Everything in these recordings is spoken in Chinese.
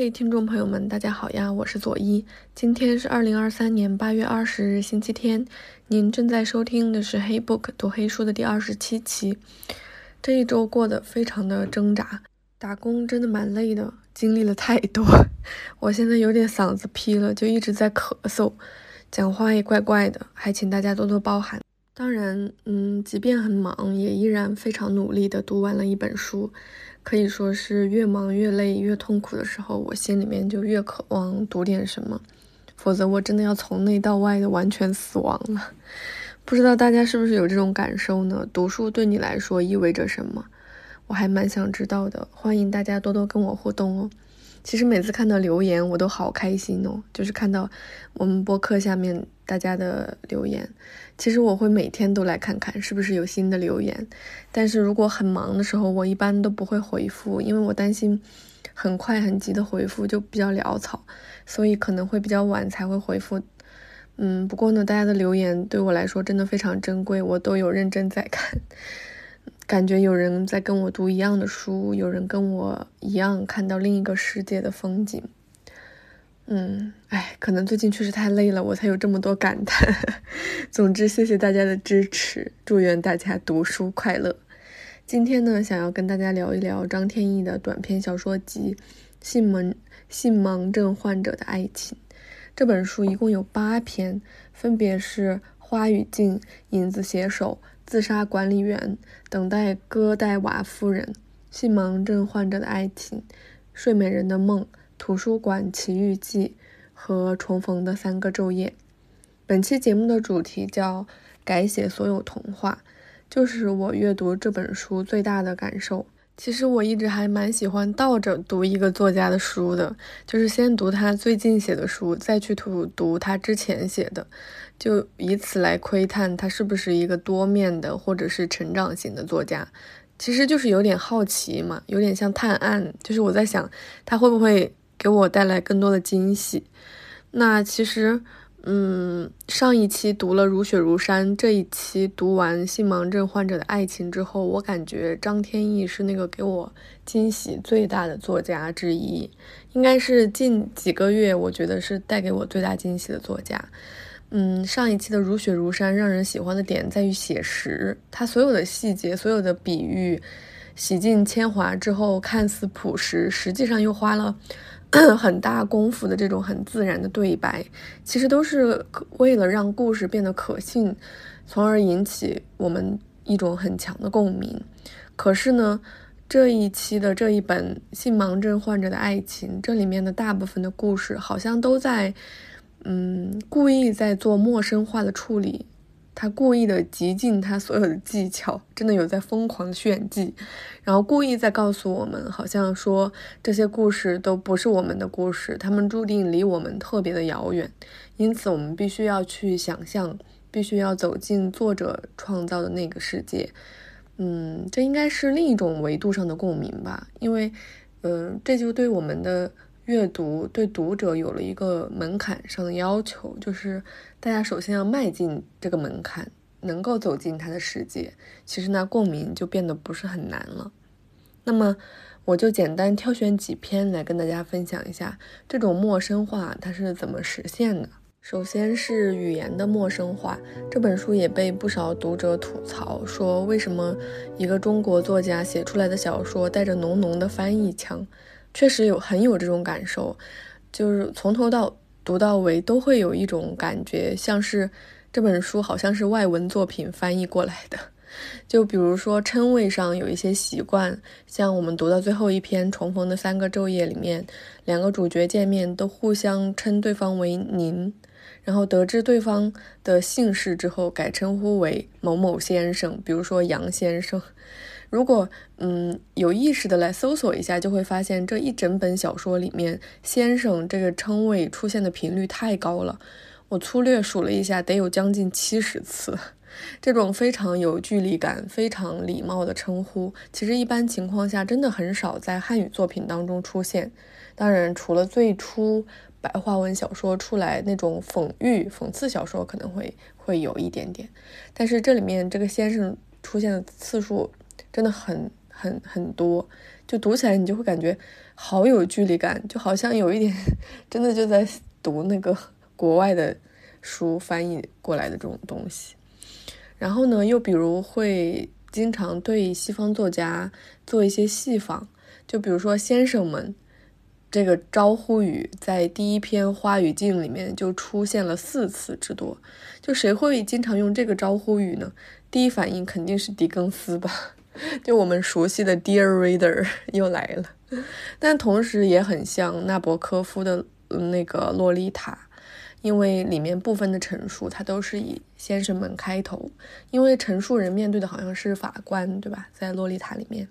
嘿，听众朋友们，大家好呀，我是左一。今天是二零二三年八月二十日，星期天。您正在收听的是《黑 book 读黑书》的第二十七期。这一周过得非常的挣扎，打工真的蛮累的，经历了太多。我现在有点嗓子劈了，就一直在咳嗽，讲话也怪怪的，还请大家多多包涵。当然，嗯，即便很忙，也依然非常努力的读完了一本书。可以说是越忙越累越痛苦的时候，我心里面就越渴望读点什么，否则我真的要从内到外的完全死亡了。不知道大家是不是有这种感受呢？读书对你来说意味着什么？我还蛮想知道的，欢迎大家多多跟我互动哦。其实每次看到留言，我都好开心哦，就是看到我们播客下面大家的留言。其实我会每天都来看看是不是有新的留言，但是如果很忙的时候，我一般都不会回复，因为我担心很快很急的回复就比较潦草，所以可能会比较晚才会回复。嗯，不过呢，大家的留言对我来说真的非常珍贵，我都有认真在看，感觉有人在跟我读一样的书，有人跟我一样看到另一个世界的风景。嗯，哎，可能最近确实太累了，我才有这么多感叹。总之，谢谢大家的支持，祝愿大家读书快乐。今天呢，想要跟大家聊一聊张天翼的短篇小说集《性盲性盲症患者的爱情》。这本书一共有八篇，分别是《花与镜》《影子写手》《自杀管理员》《等待戈代瓦夫人》《性盲症患者的爱情》《睡美人的梦》。图书馆奇遇记和重逢的三个昼夜。本期节目的主题叫改写所有童话，就是我阅读这本书最大的感受。其实我一直还蛮喜欢倒着读一个作家的书的，就是先读他最近写的书，再去读读他之前写的，就以此来窥探他是不是一个多面的或者是成长型的作家。其实就是有点好奇嘛，有点像探案，就是我在想他会不会。给我带来更多的惊喜。那其实，嗯，上一期读了《如雪如山》，这一期读完《性盲症患者的爱情》之后，我感觉张天翼是那个给我惊喜最大的作家之一，应该是近几个月我觉得是带给我最大惊喜的作家。嗯，上一期的《如雪如山》让人喜欢的点在于写实，它所有的细节、所有的比喻，洗尽铅华之后看似朴实，实际上又花了。很大功夫的这种很自然的对白，其实都是为了让故事变得可信，从而引起我们一种很强的共鸣。可是呢，这一期的这一本《性盲症患者的爱情》，这里面的大部分的故事好像都在，嗯，故意在做陌生化的处理。他故意的极尽他所有的技巧，真的有在疯狂炫技，然后故意在告诉我们，好像说这些故事都不是我们的故事，他们注定离我们特别的遥远，因此我们必须要去想象，必须要走进作者创造的那个世界。嗯，这应该是另一种维度上的共鸣吧，因为，嗯，这就对我们的。阅读对读者有了一个门槛上的要求，就是大家首先要迈进这个门槛，能够走进他的世界，其实那共鸣就变得不是很难了。那么，我就简单挑选几篇来跟大家分享一下这种陌生化它是怎么实现的。首先是语言的陌生化，这本书也被不少读者吐槽说，为什么一个中国作家写出来的小说带着浓浓的翻译腔。确实有很有这种感受，就是从头到读到尾都会有一种感觉，像是这本书好像是外文作品翻译过来的。就比如说称谓上有一些习惯，像我们读到最后一篇《重逢的三个昼夜》里面，两个主角见面都互相称对方为您，然后得知对方的姓氏之后改称呼为某某先生，比如说杨先生。如果嗯有意识的来搜索一下，就会发现这一整本小说里面“先生”这个称谓出现的频率太高了。我粗略数了一下，得有将近七十次。这种非常有距离感、非常礼貌的称呼，其实一般情况下真的很少在汉语作品当中出现。当然，除了最初白话文小说出来那种讽喻、讽刺小说可能会会有一点点，但是这里面这个“先生”出现的次数。真的很很很多，就读起来你就会感觉好有距离感，就好像有一点 真的就在读那个国外的书翻译过来的这种东西。然后呢，又比如会经常对西方作家做一些戏仿，就比如说先生们这个招呼语，在第一篇《花与镜》里面就出现了四次之多。就谁会经常用这个招呼语呢？第一反应肯定是狄更斯吧，就我们熟悉的 Dear Reader 又来了。但同时也很像纳博科夫的那个《洛丽塔》。因为里面部分的陈述，它都是以先生们开头，因为陈述人面对的好像是法官，对吧？在《洛丽塔》里面，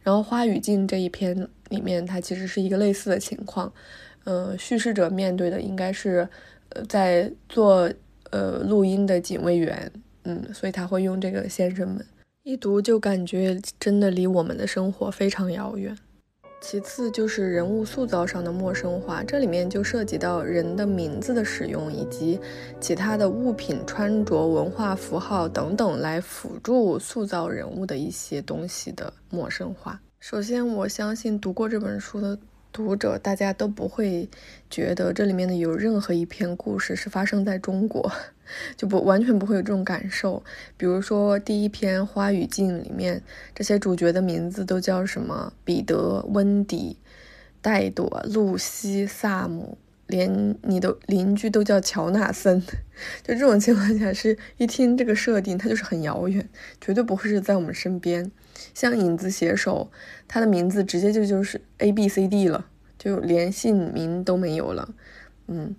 然后《花与镜》这一篇里面，它其实是一个类似的情况，呃，叙事者面对的应该是，呃，在做呃录音的警卫员，嗯，所以他会用这个先生们，一读就感觉真的离我们的生活非常遥远。其次就是人物塑造上的陌生化，这里面就涉及到人的名字的使用，以及其他的物品、穿着、文化符号等等来辅助塑造人物的一些东西的陌生化。首先，我相信读过这本书的。读者大家都不会觉得这里面的有任何一篇故事是发生在中国，就不完全不会有这种感受。比如说第一篇《花语镜》里面，这些主角的名字都叫什么？彼得、温迪、戴朵、露西、萨姆，连你的邻居都叫乔纳森。就这种情况下，是一听这个设定，它就是很遥远，绝对不会是在我们身边。像影子写手，他的名字直接就就是 A B C D 了，就连姓名都没有了。嗯，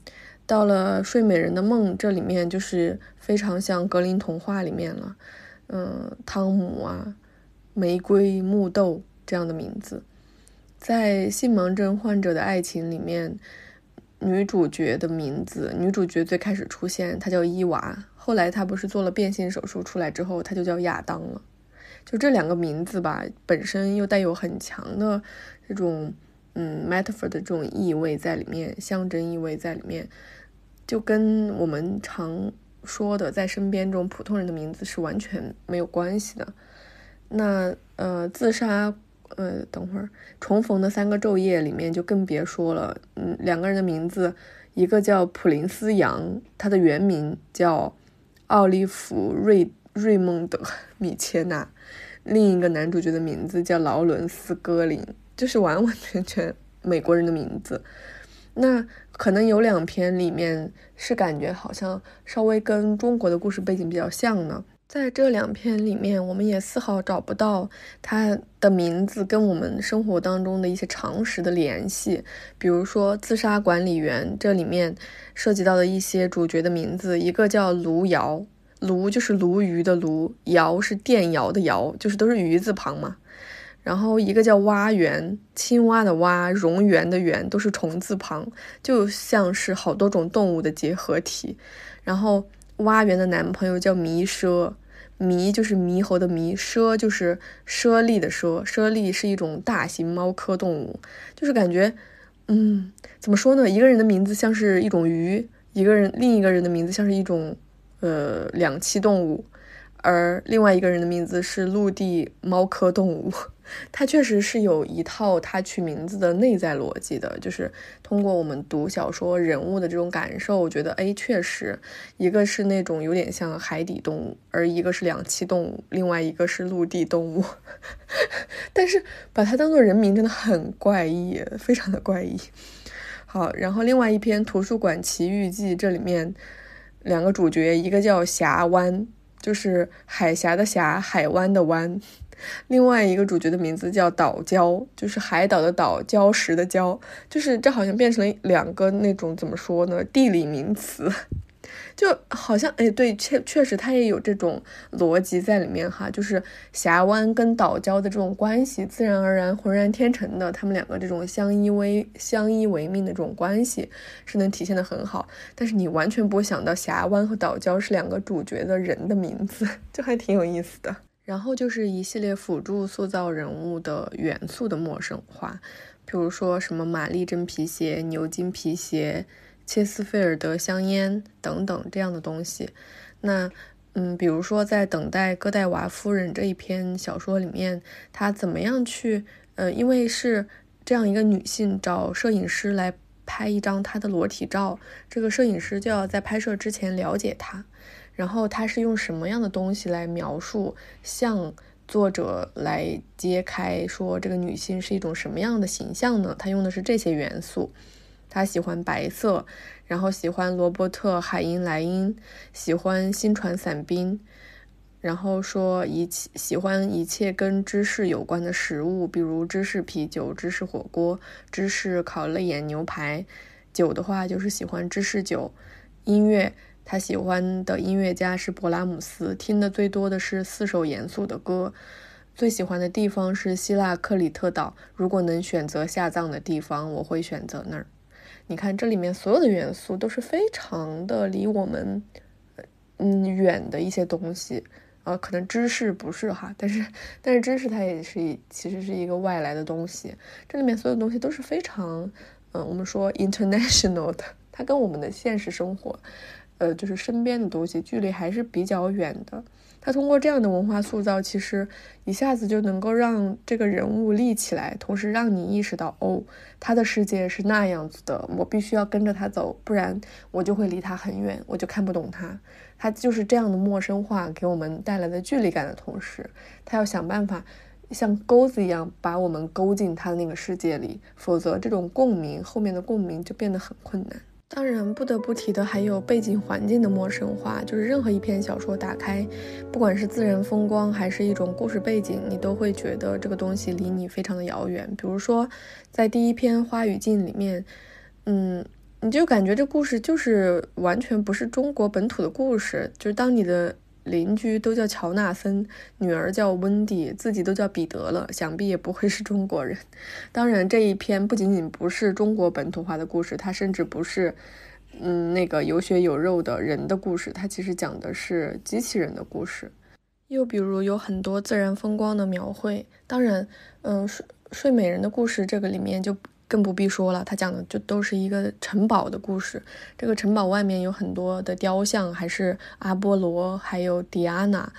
到了睡美人的梦，这里面就是非常像格林童话里面了。嗯，汤姆啊，玫瑰、木豆这样的名字，在性盲症患者的爱情里面，女主角的名字，女主角最开始出现，她叫伊娃，后来她不是做了变性手术出来之后，她就叫亚当了。就这两个名字吧，本身又带有很强的这种嗯 metaphor 的这种意味在里面，象征意味在里面，就跟我们常说的在身边这种普通人的名字是完全没有关系的。那呃，自杀呃，等会儿重逢的三个昼夜里面就更别说了，嗯，两个人的名字，一个叫普林斯杨，他的原名叫奥利弗瑞瑞蒙德米切纳。另一个男主角的名字叫劳伦斯·戈林，就是完完全全美国人的名字。那可能有两篇里面是感觉好像稍微跟中国的故事背景比较像呢。在这两篇里面，我们也丝毫找不到他的名字跟我们生活当中的一些常识的联系。比如说自杀管理员，这里面涉及到的一些主角的名字，一个叫卢瑶。鲈就是鲈鱼的鲈，瑶是电摇的摇，就是都是鱼字旁嘛。然后一个叫蛙园，青蛙的蛙，蝾螈的螈，都是虫字旁，就像是好多种动物的结合体。然后蛙园的男朋友叫迷猞，迷就是猕猴的猕，猞就是猞猁的猞，猞猁是一种大型猫科动物，就是感觉，嗯，怎么说呢？一个人的名字像是一种鱼，一个人另一个人的名字像是一种。呃，两栖动物，而另外一个人的名字是陆地猫科动物，它确实是有一套它取名字的内在逻辑的，就是通过我们读小说人物的这种感受，我觉得哎，确实一个是那种有点像海底动物，而一个是两栖动物，另外一个是陆地动物，但是把它当做人名真的很怪异，非常的怪异。好，然后另外一篇《图书馆奇遇记》这里面。两个主角，一个叫峡湾，就是海峡的峡，海湾的湾；另外一个主角的名字叫岛礁，就是海岛的岛，礁石的礁，就是这好像变成了两个那种怎么说呢，地理名词。就好像哎，对，确确实它也有这种逻辑在里面哈，就是峡湾跟岛礁的这种关系，自然而然、浑然天成的，他们两个这种相依为相依为命的这种关系是能体现的很好。但是你完全不会想到峡湾和岛礁是两个主角的人的名字，就还挺有意思的。然后就是一系列辅助塑造人物的元素的陌生化，比如说什么玛丽真皮鞋、牛津皮鞋。切斯菲尔德香烟等等这样的东西，那嗯，比如说在等待戈代娃夫人这一篇小说里面，他怎么样去，呃，因为是这样一个女性找摄影师来拍一张她的裸体照，这个摄影师就要在拍摄之前了解她，然后他是用什么样的东西来描述，向作者来揭开说这个女性是一种什么样的形象呢？他用的是这些元素。他喜欢白色，然后喜欢罗伯特海因莱因，喜欢新传散兵，然后说一切喜欢一切跟芝士有关的食物，比如芝士啤酒、芝士火锅、芝士烤肋眼牛排。酒的话就是喜欢芝士酒。音乐，他喜欢的音乐家是勃拉姆斯，听的最多的是四首严肃的歌。最喜欢的地方是希腊克里特岛，如果能选择下葬的地方，我会选择那儿。你看，这里面所有的元素都是非常的离我们，嗯，远的一些东西，啊，可能知识不是哈，但是，但是知识它也是其实是一个外来的东西。这里面所有东西都是非常，嗯，我们说 international 的，它跟我们的现实生活，呃，就是身边的东西距离还是比较远的。他通过这样的文化塑造，其实一下子就能够让这个人物立起来，同时让你意识到，哦，他的世界是那样子的，我必须要跟着他走，不然我就会离他很远，我就看不懂他。他就是这样的陌生化给我们带来的距离感的同时，他要想办法像钩子一样把我们勾进他的那个世界里，否则这种共鸣后面的共鸣就变得很困难。当然，不得不提的还有背景环境的陌生化，就是任何一篇小说打开，不管是自然风光还是一种故事背景，你都会觉得这个东西离你非常的遥远。比如说，在第一篇《花语境》里面，嗯，你就感觉这故事就是完全不是中国本土的故事，就是当你的。邻居都叫乔纳森，女儿叫温蒂，自己都叫彼得了，想必也不会是中国人。当然，这一篇不仅仅不是中国本土化的故事，它甚至不是，嗯，那个有血有肉的人的故事，它其实讲的是机器人的故事。又比如有很多自然风光的描绘，当然，嗯，睡睡美人的故事这个里面就。更不必说了，他讲的就都是一个城堡的故事。这个城堡外面有很多的雕像，还是阿波罗，还有狄安娜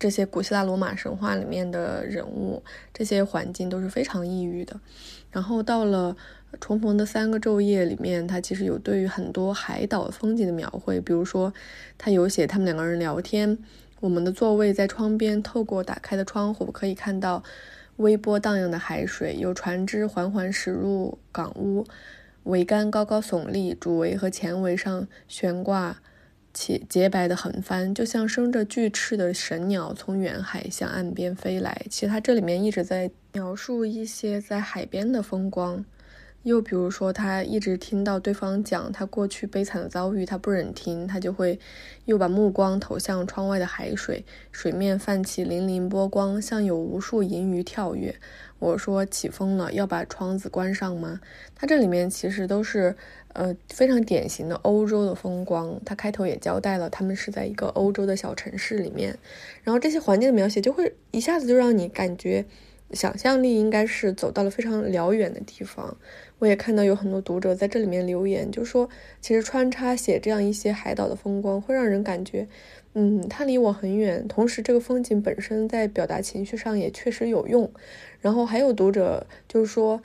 这些古希腊罗马神话里面的人物。这些环境都是非常异域的。然后到了重逢的三个昼夜里面，他其实有对于很多海岛风景的描绘，比如说他有写他们两个人聊天，我们的座位在窗边，透过打开的窗户可以看到。微波荡漾的海水，有船只缓缓驶入港屋，桅杆高高耸立，主桅和前桅上悬挂起洁白的横帆，就像生着巨翅的神鸟从远海向岸边飞来。其实它这里面一直在描述一些在海边的风光。又比如说，他一直听到对方讲他过去悲惨的遭遇，他不忍听，他就会又把目光投向窗外的海水，水面泛起粼粼波光，像有无数银鱼跳跃。我说起风了，要把窗子关上吗？他这里面其实都是呃非常典型的欧洲的风光。他开头也交代了，他们是在一个欧洲的小城市里面，然后这些环境的描写就会一下子就让你感觉想象力应该是走到了非常辽远的地方。我也看到有很多读者在这里面留言，就说其实穿插写这样一些海岛的风光，会让人感觉，嗯，它离我很远。同时，这个风景本身在表达情绪上也确实有用。然后还有读者就是说，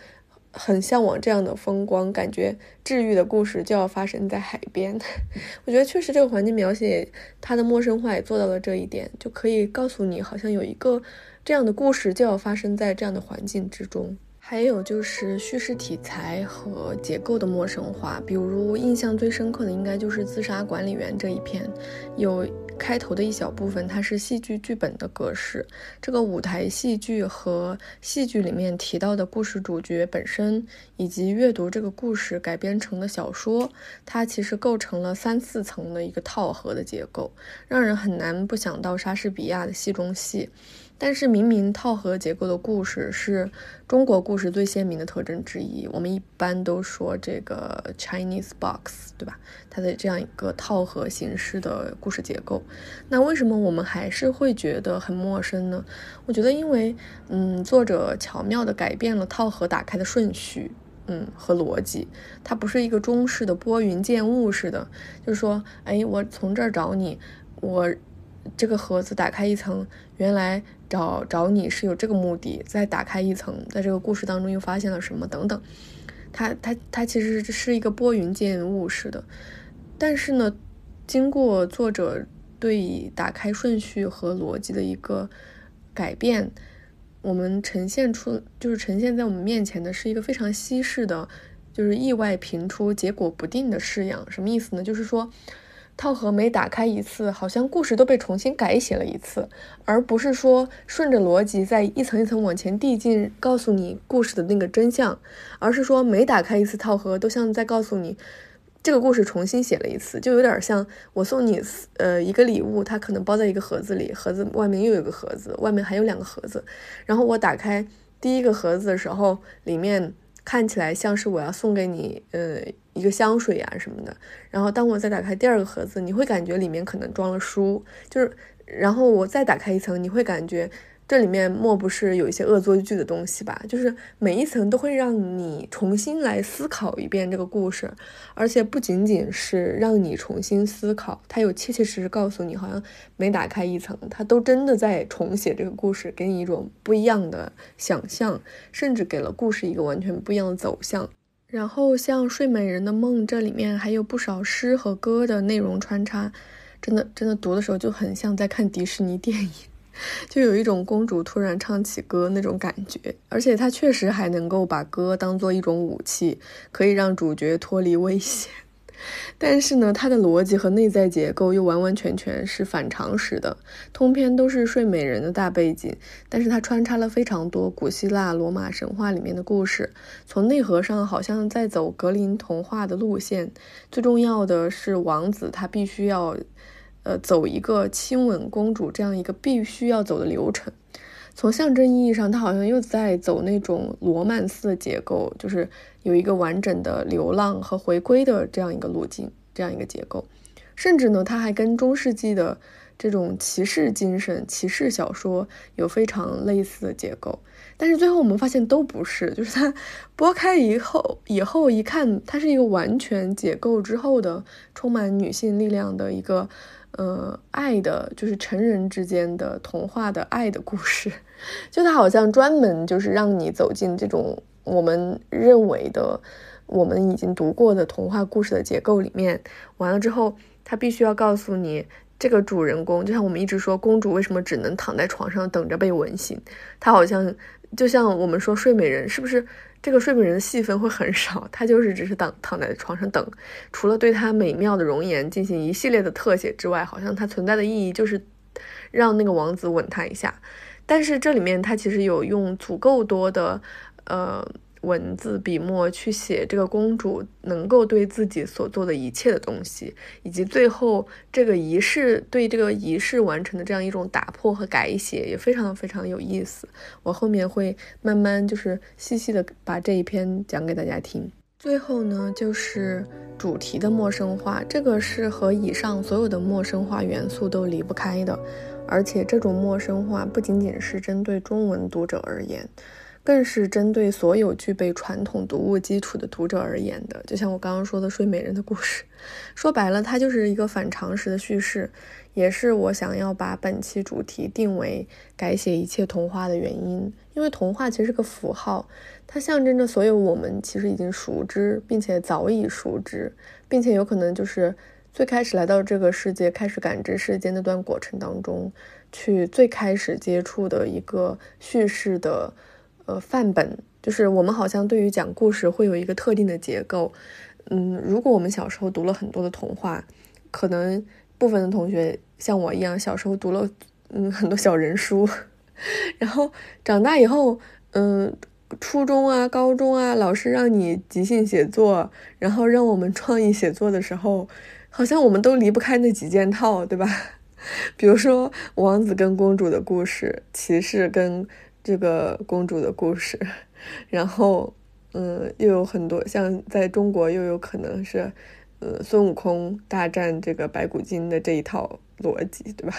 很向往这样的风光，感觉治愈的故事就要发生在海边。我觉得确实这个环境描写它的陌生化也做到了这一点，就可以告诉你，好像有一个这样的故事就要发生在这样的环境之中。还有就是叙事题材和结构的陌生化，比如印象最深刻的应该就是《自杀管理员》这一篇，有开头的一小部分，它是戏剧剧本的格式。这个舞台戏剧和戏剧里面提到的故事主角本身，以及阅读这个故事改编成的小说，它其实构成了三四层的一个套盒的结构，让人很难不想到莎士比亚的戏中戏。但是，明明套盒结构的故事是中国故事最鲜明的特征之一。我们一般都说这个 Chinese box，对吧？它的这样一个套盒形式的故事结构，那为什么我们还是会觉得很陌生呢？我觉得，因为嗯，作者巧妙地改变了套盒打开的顺序，嗯，和逻辑。它不是一个中式的拨云见雾似的，就是说，哎，我从这儿找你，我。这个盒子打开一层，原来找找你是有这个目的，再打开一层，在这个故事当中又发现了什么等等。它它它其实是一个拨云见雾似的，但是呢，经过作者对打开顺序和逻辑的一个改变，我们呈现出就是呈现在我们面前的是一个非常稀释的，就是意外频出、结果不定的式样。什么意思呢？就是说。套盒每打开一次，好像故事都被重新改写了一次，而不是说顺着逻辑在一层一层往前递进，告诉你故事的那个真相，而是说每打开一次套盒，都像在告诉你这个故事重新写了一次，就有点像我送你呃一个礼物，它可能包在一个盒子里，盒子外面又有个盒子，外面还有两个盒子，然后我打开第一个盒子的时候，里面。看起来像是我要送给你，呃，一个香水啊什么的。然后当我再打开第二个盒子，你会感觉里面可能装了书，就是，然后我再打开一层，你会感觉。这里面莫不是有一些恶作剧的东西吧？就是每一层都会让你重新来思考一遍这个故事，而且不仅仅是让你重新思考，它有切切实实告诉你，好像每打开一层，它都真的在重写这个故事，给你一种不一样的想象，甚至给了故事一个完全不一样的走向。然后像《睡美人的梦》这里面还有不少诗和歌的内容穿插，真的真的读的时候就很像在看迪士尼电影。就有一种公主突然唱起歌那种感觉，而且她确实还能够把歌当做一种武器，可以让主角脱离危险。但是呢，它的逻辑和内在结构又完完全全是反常识的。通篇都是睡美人的大背景，但是它穿插了非常多古希腊、罗马神话里面的故事，从内核上好像在走格林童话的路线。最重要的是，王子他必须要。呃，走一个亲吻公主这样一个必须要走的流程，从象征意义上，它好像又在走那种罗曼斯的结构，就是有一个完整的流浪和回归的这样一个路径，这样一个结构，甚至呢，它还跟中世纪的这种骑士精神、骑士小说有非常类似的结构。但是最后我们发现都不是，就是它拨开以后，以后一看，它是一个完全解构之后的充满女性力量的一个。呃，爱的就是成人之间的童话的爱的故事，就它好像专门就是让你走进这种我们认为的、我们已经读过的童话故事的结构里面。完了之后，它必须要告诉你，这个主人公就像我们一直说，公主为什么只能躺在床上等着被吻醒？她好像就像我们说睡美人，是不是？这个睡美人的戏份会很少，她就是只是躺躺在床上等，除了对她美妙的容颜进行一系列的特写之外，好像她存在的意义就是让那个王子吻她一下。但是这里面她其实有用足够多的，呃。文字笔墨去写这个公主能够对自己所做的一切的东西，以及最后这个仪式对这个仪式完成的这样一种打破和改写，也非常非常有意思。我后面会慢慢就是细细的把这一篇讲给大家听。最后呢，就是主题的陌生化，这个是和以上所有的陌生化元素都离不开的，而且这种陌生化不仅仅是针对中文读者而言。更是针对所有具备传统读物基础的读者而言的，就像我刚刚说的《睡美人》的故事，说白了，它就是一个反常识的叙事，也是我想要把本期主题定为改写一切童话的原因。因为童话其实是个符号，它象征着所有我们其实已经熟知，并且早已熟知，并且有可能就是最开始来到这个世界，开始感知世间那段过程当中，去最开始接触的一个叙事的。呃，范本就是我们好像对于讲故事会有一个特定的结构。嗯，如果我们小时候读了很多的童话，可能部分的同学像我一样，小时候读了嗯很多小人书，然后长大以后，嗯，初中啊、高中啊，老师让你即兴写作，然后让我们创意写作的时候，好像我们都离不开那几件套，对吧？比如说王子跟公主的故事，骑士跟。这个公主的故事，然后，嗯，又有很多像在中国又有可能是，呃，孙悟空大战这个白骨精的这一套逻辑，对吧？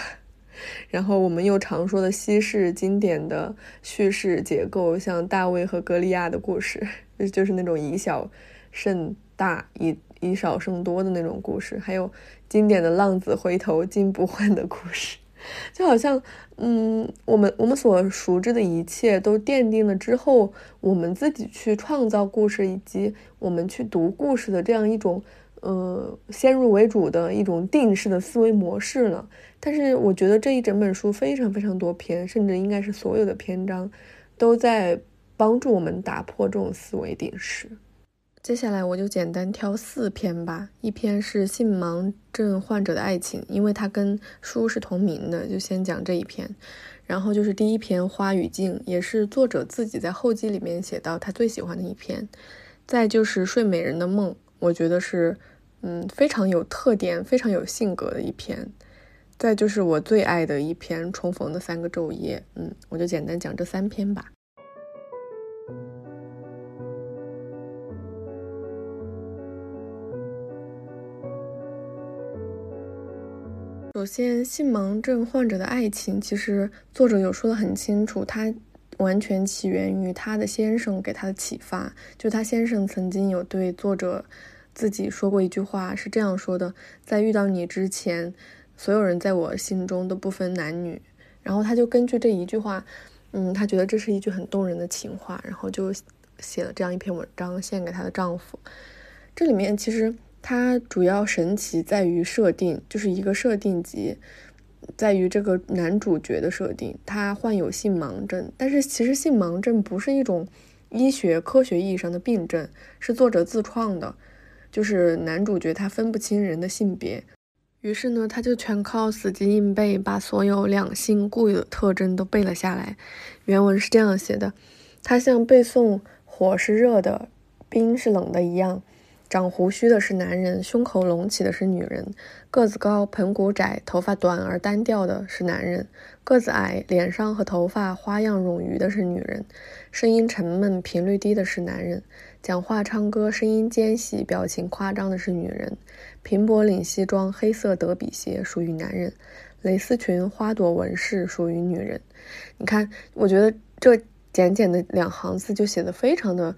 然后我们又常说的西式经典的叙事结构，像大卫和歌利亚的故事，就是那种以小胜大、以以少胜多的那种故事，还有经典的浪子回头金不换的故事。就好像，嗯，我们我们所熟知的一切都奠定了之后，我们自己去创造故事，以及我们去读故事的这样一种，呃，先入为主的一种定式的思维模式了。但是，我觉得这一整本书非常非常多篇，甚至应该是所有的篇章，都在帮助我们打破这种思维定式。接下来我就简单挑四篇吧。一篇是性盲症患者的爱情，因为它跟书是同名的，就先讲这一篇。然后就是第一篇《花语镜》，也是作者自己在后记里面写到他最喜欢的一篇。再就是《睡美人的梦》，我觉得是嗯非常有特点、非常有性格的一篇。再就是我最爱的一篇《重逢的三个昼夜》，嗯，我就简单讲这三篇吧。首先，性盲症患者的爱情，其实作者有说的很清楚，他完全起源于他的先生给他的启发。就他先生曾经有对作者自己说过一句话，是这样说的：在遇到你之前，所有人在我心中都不分男女。然后他就根据这一句话，嗯，他觉得这是一句很动人的情话，然后就写了这样一篇文章献给她的丈夫。这里面其实。它主要神奇在于设定，就是一个设定集，在于这个男主角的设定，他患有性盲症，但是其实性盲症不是一种医学科学意义上的病症，是作者自创的，就是男主角他分不清人的性别，于是呢，他就全靠死记硬背，把所有两性固有的特征都背了下来。原文是这样写的：他像背诵火是热的，冰是冷的一样。长胡须的是男人，胸口隆起的是女人；个子高、盆骨窄、头发短而单调的是男人；个子矮、脸上和头发花样冗余的是女人；声音沉闷、频率低的是男人；讲话、唱歌声音尖细、表情夸张的是女人；平脖领西装、黑色德比鞋属于男人；蕾丝裙、花朵纹饰属于女人。你看，我觉得这简简的两行字就写的非常的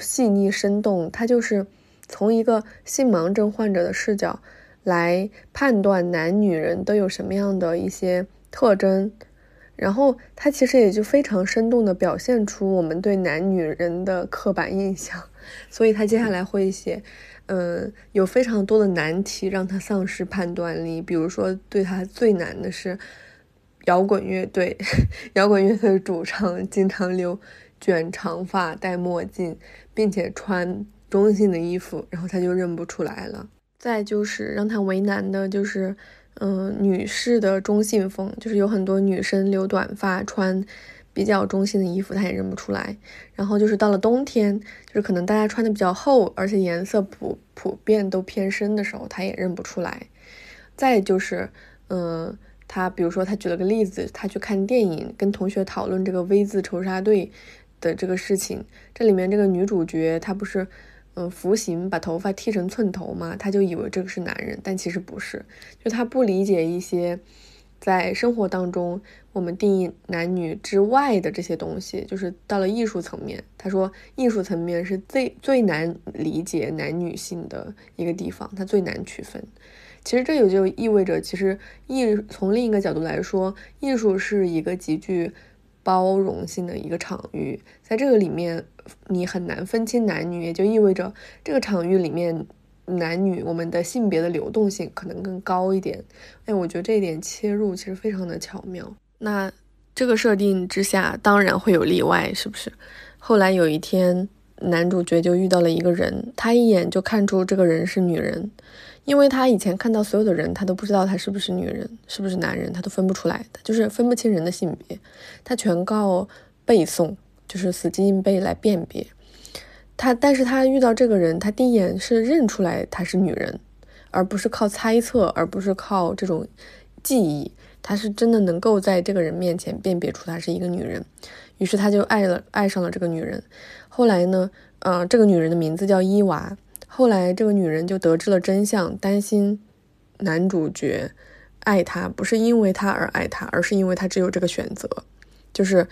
细腻生动，它就是。从一个性盲症患者的视角来判断男女人都有什么样的一些特征，然后他其实也就非常生动地表现出我们对男女人的刻板印象，所以他接下来会写，嗯，有非常多的难题让他丧失判断力，比如说对他最难的是摇滚乐队，摇滚乐队的主唱经常留卷长发、戴墨镜，并且穿。中性的衣服，然后他就认不出来了。再就是让他为难的，就是，嗯，女士的中性风，就是有很多女生留短发，穿比较中性的衣服，他也认不出来。然后就是到了冬天，就是可能大家穿的比较厚，而且颜色普普遍都偏深的时候，他也认不出来。再就是，嗯，他比如说他举了个例子，他去看电影，跟同学讨论这个 V 字仇杀队的这个事情，这里面这个女主角她不是。嗯，服刑把头发剃成寸头嘛，他就以为这个是男人，但其实不是。就他不理解一些在生活当中我们定义男女之外的这些东西，就是到了艺术层面，他说艺术层面是最最难理解男女性的一个地方，他最难区分。其实这也就意味着，其实艺从另一个角度来说，艺术是一个极具。包容性的一个场域，在这个里面，你很难分清男女，也就意味着这个场域里面男女我们的性别的流动性可能更高一点。哎，我觉得这一点切入其实非常的巧妙。那这个设定之下，当然会有例外，是不是？后来有一天，男主角就遇到了一个人，他一眼就看出这个人是女人。因为他以前看到所有的人，他都不知道他是不是女人，是不是男人，他都分不出来的，就是分不清人的性别。他全靠背诵，就是死记硬背来辨别。他，但是他遇到这个人，他第一眼是认出来她是女人，而不是靠猜测，而不是靠这种记忆，他是真的能够在这个人面前辨别出她是一个女人。于是他就爱了，爱上了这个女人。后来呢，呃，这个女人的名字叫伊娃。后来，这个女人就得知了真相，担心男主角爱她，不是因为她而爱她，而是因为她只有这个选择。就是，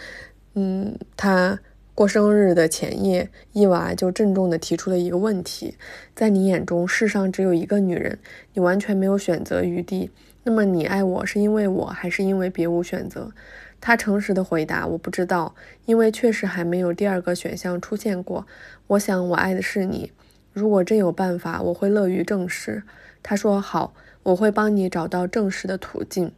嗯，他过生日的前夜，伊娃就郑重地提出了一个问题：在你眼中，世上只有一个女人，你完全没有选择余地，那么你爱我是因为我还是因为别无选择？他诚实的回答：“我不知道，因为确实还没有第二个选项出现过。我想我爱的是你。如果真有办法，我会乐于证实。”他说：“好，我会帮你找到证实的途径。”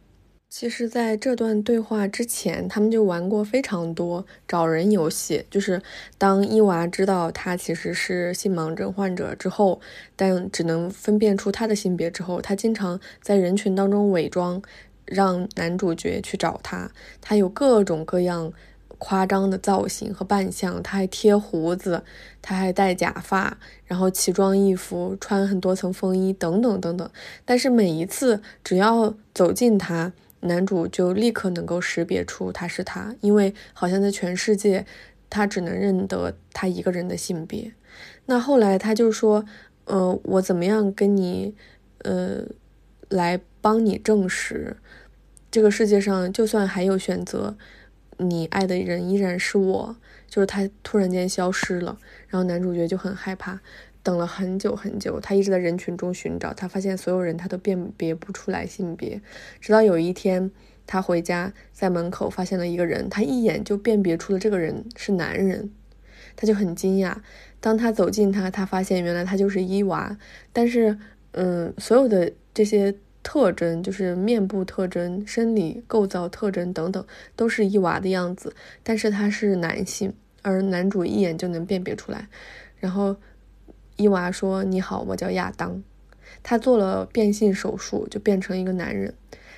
其实，在这段对话之前，他们就玩过非常多找人游戏。就是当伊娃知道他其实是性盲症患者之后，但只能分辨出他的性别之后，他经常在人群当中伪装。让男主角去找他，他有各种各样夸张的造型和扮相，他还贴胡子，他还戴假发，然后奇装异服，穿很多层风衣，等等等等。但是每一次只要走近他，男主就立刻能够识别出他是他，因为好像在全世界，他只能认得他一个人的性别。那后来他就说，呃，我怎么样跟你，呃，来帮你证实？这个世界上，就算还有选择，你爱的人依然是我。就是他突然间消失了，然后男主角就很害怕，等了很久很久，他一直在人群中寻找，他发现所有人他都辨别不出来性别。直到有一天，他回家，在门口发现了一个人，他一眼就辨别出了这个人是男人，他就很惊讶。当他走近他，他发现原来他就是伊娃，但是，嗯，所有的这些。特征就是面部特征、生理构造特征等等，都是伊娃的样子，但是他是男性，而男主一眼就能辨别出来。然后伊娃说：“你好，我叫亚当。”他做了变性手术，就变成一个男人。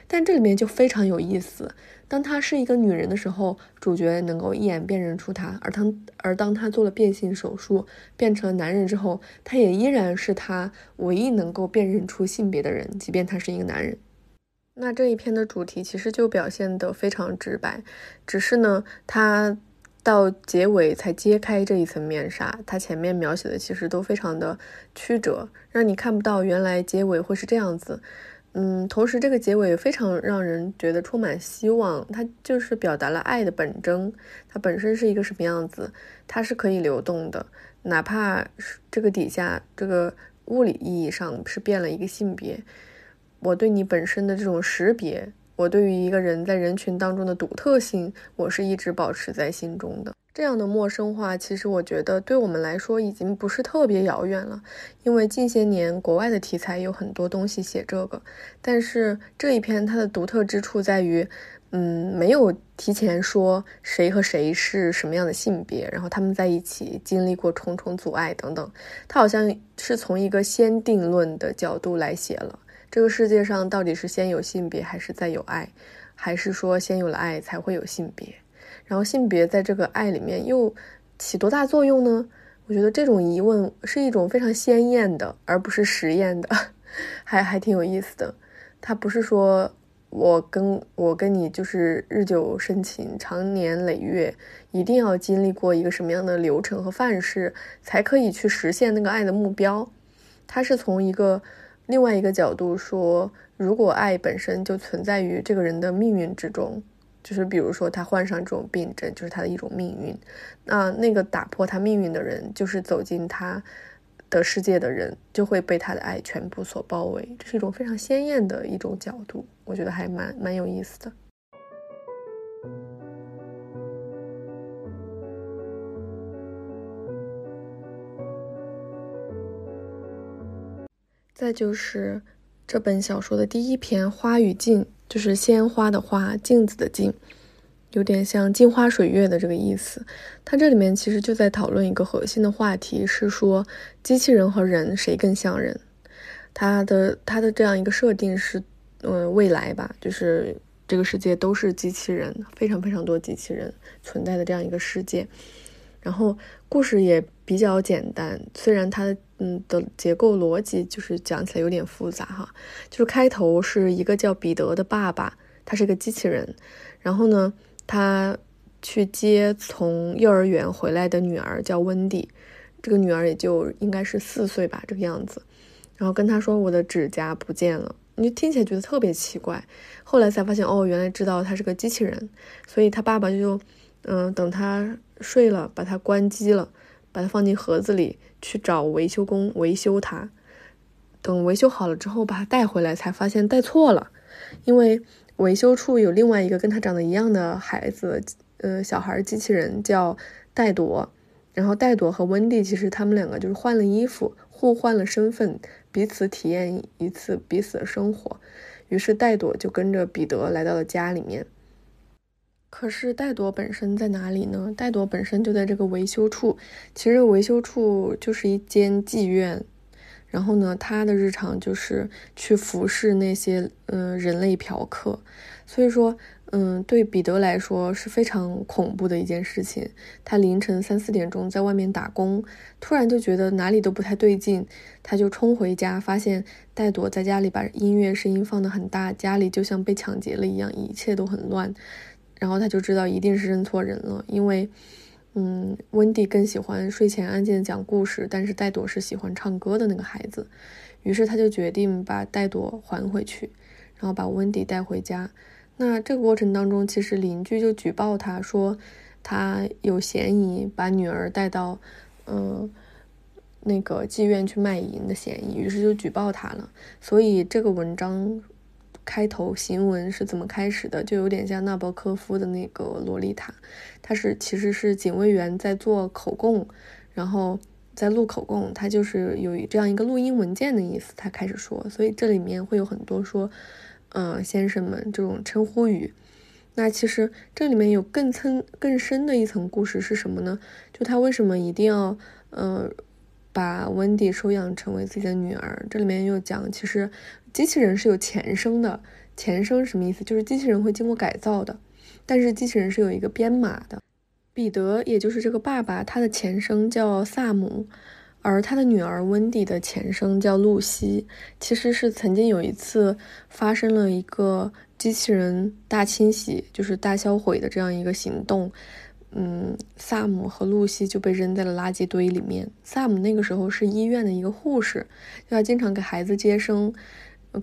但这里面就非常有意思。当他是一个女人的时候，主角能够一眼辨认出他；而当而当他做了变性手术，变成了男人之后，他也依然是他唯一能够辨认出性别的人，即便他是一个男人。那这一篇的主题其实就表现得非常直白，只是呢，他到结尾才揭开这一层面纱，它前面描写的其实都非常的曲折，让你看不到原来结尾会是这样子。嗯，同时这个结尾非常让人觉得充满希望，它就是表达了爱的本征，它本身是一个什么样子，它是可以流动的，哪怕是这个底下这个物理意义上是变了一个性别，我对你本身的这种识别，我对于一个人在人群当中的独特性，我是一直保持在心中的。这样的陌生化，其实我觉得对我们来说已经不是特别遥远了，因为近些年国外的题材有很多东西写这个，但是这一篇它的独特之处在于，嗯，没有提前说谁和谁是什么样的性别，然后他们在一起经历过重重阻碍等等，它好像是从一个先定论的角度来写了这个世界上到底是先有性别还是再有爱，还是说先有了爱才会有性别。然后性别在这个爱里面又起多大作用呢？我觉得这种疑问是一种非常鲜艳的，而不是实验的，还还挺有意思的。它不是说我跟我跟你就是日久生情、长年累月，一定要经历过一个什么样的流程和范式，才可以去实现那个爱的目标。它是从一个另外一个角度说，如果爱本身就存在于这个人的命运之中。就是比如说他患上这种病症，就是他的一种命运。那那个打破他命运的人，就是走进他的世界的人，就会被他的爱全部所包围。这是一种非常鲜艳的一种角度，我觉得还蛮蛮有意思的。再就是这本小说的第一篇《花与镜》。就是鲜花的花，镜子的镜，有点像镜花水月的这个意思。它这里面其实就在讨论一个核心的话题，是说机器人和人谁更像人。它的它的这样一个设定是，嗯，未来吧，就是这个世界都是机器人，非常非常多机器人存在的这样一个世界。然后故事也比较简单，虽然它嗯的结构逻辑就是讲起来有点复杂哈。就是开头是一个叫彼得的爸爸，他是个机器人，然后呢，他去接从幼儿园回来的女儿叫温蒂，这个女儿也就应该是四岁吧这个样子，然后跟他说我的指甲不见了，你听起来觉得特别奇怪，后来才发现哦原来知道他是个机器人，所以他爸爸就嗯等他。睡了，把他关机了，把它放进盒子里，去找维修工维修它。等维修好了之后，把它带回来，才发现带错了。因为维修处有另外一个跟他长得一样的孩子，呃，小孩机器人叫戴朵，然后戴朵和温蒂其实他们两个就是换了衣服，互换了身份，彼此体验一次彼此的生活。于是戴朵就跟着彼得来到了家里面。可是戴朵本身在哪里呢？戴朵本身就在这个维修处。其实维修处就是一间妓院，然后呢，他的日常就是去服侍那些嗯人类嫖客。所以说，嗯，对彼得来说是非常恐怖的一件事情。他凌晨三四点钟在外面打工，突然就觉得哪里都不太对劲，他就冲回家，发现戴朵在家里把音乐声音放得很大，家里就像被抢劫了一样，一切都很乱。然后他就知道一定是认错人了，因为，嗯，温蒂更喜欢睡前安静讲故事，但是戴朵是喜欢唱歌的那个孩子，于是他就决定把戴朵还回去，然后把温蒂带回家。那这个过程当中，其实邻居就举报他说他有嫌疑把女儿带到，嗯，那个妓院去卖淫的嫌疑，于是就举报他了。所以这个文章。开头行文是怎么开始的？就有点像纳博科夫的那个《洛丽塔》，他是其实是警卫员在做口供，然后在录口供，他就是有这样一个录音文件的意思。他开始说，所以这里面会有很多说，嗯，先生们这种称呼语。那其实这里面有更层更深的一层故事是什么呢？就他为什么一定要，呃，把温蒂收养成为自己的女儿？这里面又讲，其实。机器人是有前生的，前生什么意思？就是机器人会经过改造的，但是机器人是有一个编码的。彼得，也就是这个爸爸，他的前生叫萨姆，而他的女儿温蒂的前生叫露西。其实是曾经有一次发生了一个机器人大清洗，就是大销毁的这样一个行动。嗯，萨姆和露西就被扔在了垃圾堆里面。萨姆那个时候是医院的一个护士，要经常给孩子接生。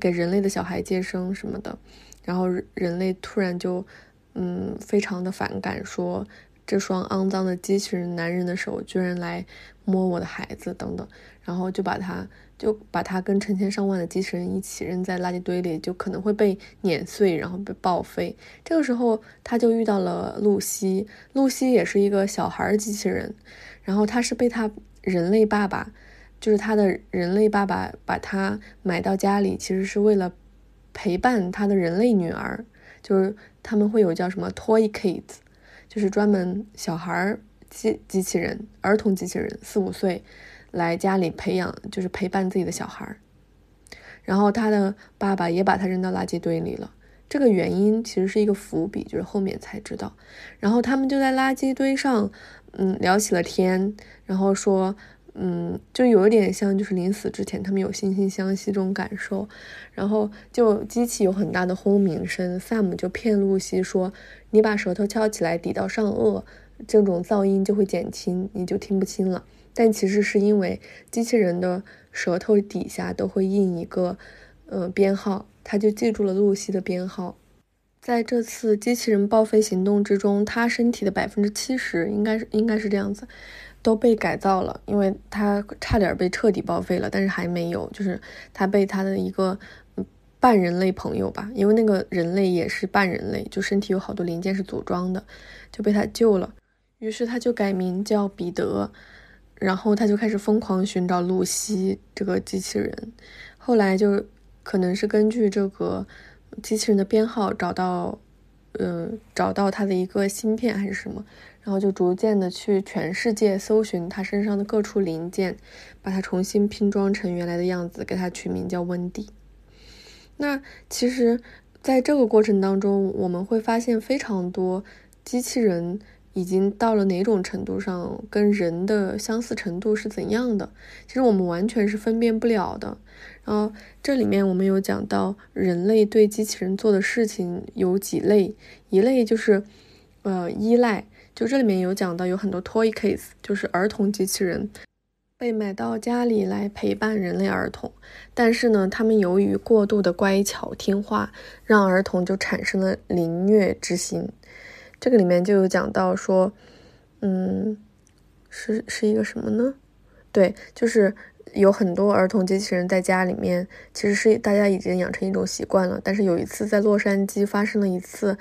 给人类的小孩接生什么的，然后人类突然就，嗯，非常的反感，说这双肮脏的机器人男人的手居然来摸我的孩子等等，然后就把他就把他跟成千上万的机器人一起扔在垃圾堆里，就可能会被碾碎，然后被报废。这个时候他就遇到了露西，露西也是一个小孩机器人，然后他是被他人类爸爸。就是他的人类爸爸把他买到家里，其实是为了陪伴他的人类女儿。就是他们会有叫什么 toy kids，就是专门小孩机机器人、儿童机器人，四五岁来家里培养，就是陪伴自己的小孩。然后他的爸爸也把他扔到垃圾堆里了。这个原因其实是一个伏笔，就是后面才知道。然后他们就在垃圾堆上，嗯，聊起了天，然后说。嗯，就有一点像，就是临死之前他们有惺惺相惜这种感受，然后就机器有很大的轰鸣声，萨姆就骗露西说：“你把舌头翘起来抵到上颚，这种噪音就会减轻，你就听不清了。”但其实是因为机器人的舌头底下都会印一个，呃，编号，他就记住了露西的编号。在这次机器人报废行动之中，他身体的百分之七十应该是应该是这样子。都被改造了，因为他差点被彻底报废了，但是还没有，就是他被他的一个半人类朋友吧，因为那个人类也是半人类，就身体有好多零件是组装的，就被他救了。于是他就改名叫彼得，然后他就开始疯狂寻找露西这个机器人。后来就可能是根据这个机器人的编号找到，嗯，找到他的一个芯片还是什么。然后就逐渐的去全世界搜寻他身上的各处零件，把它重新拼装成原来的样子，给它取名叫温迪。那其实，在这个过程当中，我们会发现非常多机器人已经到了哪种程度上，跟人的相似程度是怎样的？其实我们完全是分辨不了的。然后这里面我们有讲到，人类对机器人做的事情有几类，一类就是呃依赖。就这里面有讲到，有很多 toy case，就是儿童机器人被买到家里来陪伴人类儿童，但是呢，他们由于过度的乖巧听话，让儿童就产生了凌虐之心。这个里面就有讲到说，嗯，是是一个什么呢？对，就是有很多儿童机器人在家里面，其实是大家已经养成一种习惯了。但是有一次在洛杉矶发生了一次，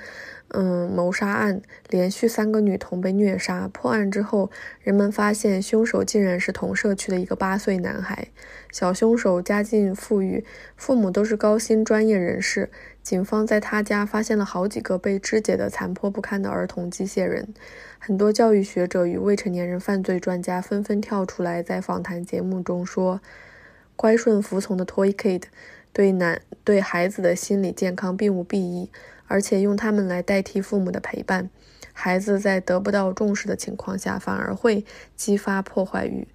嗯，谋杀案，连续三个女童被虐杀。破案之后，人们发现凶手竟然是同社区的一个八岁男孩。小凶手家境富裕，父母都是高薪专业人士。警方在他家发现了好几个被肢解的残破不堪的儿童机械人。很多教育学者与未成年人犯罪专家纷纷跳出来，在访谈节目中说：“乖顺服从的 Toy Kid 对男对孩子的心理健康并无裨益，而且用他们来代替父母的陪伴，孩子在得不到重视的情况下，反而会激发破坏欲。”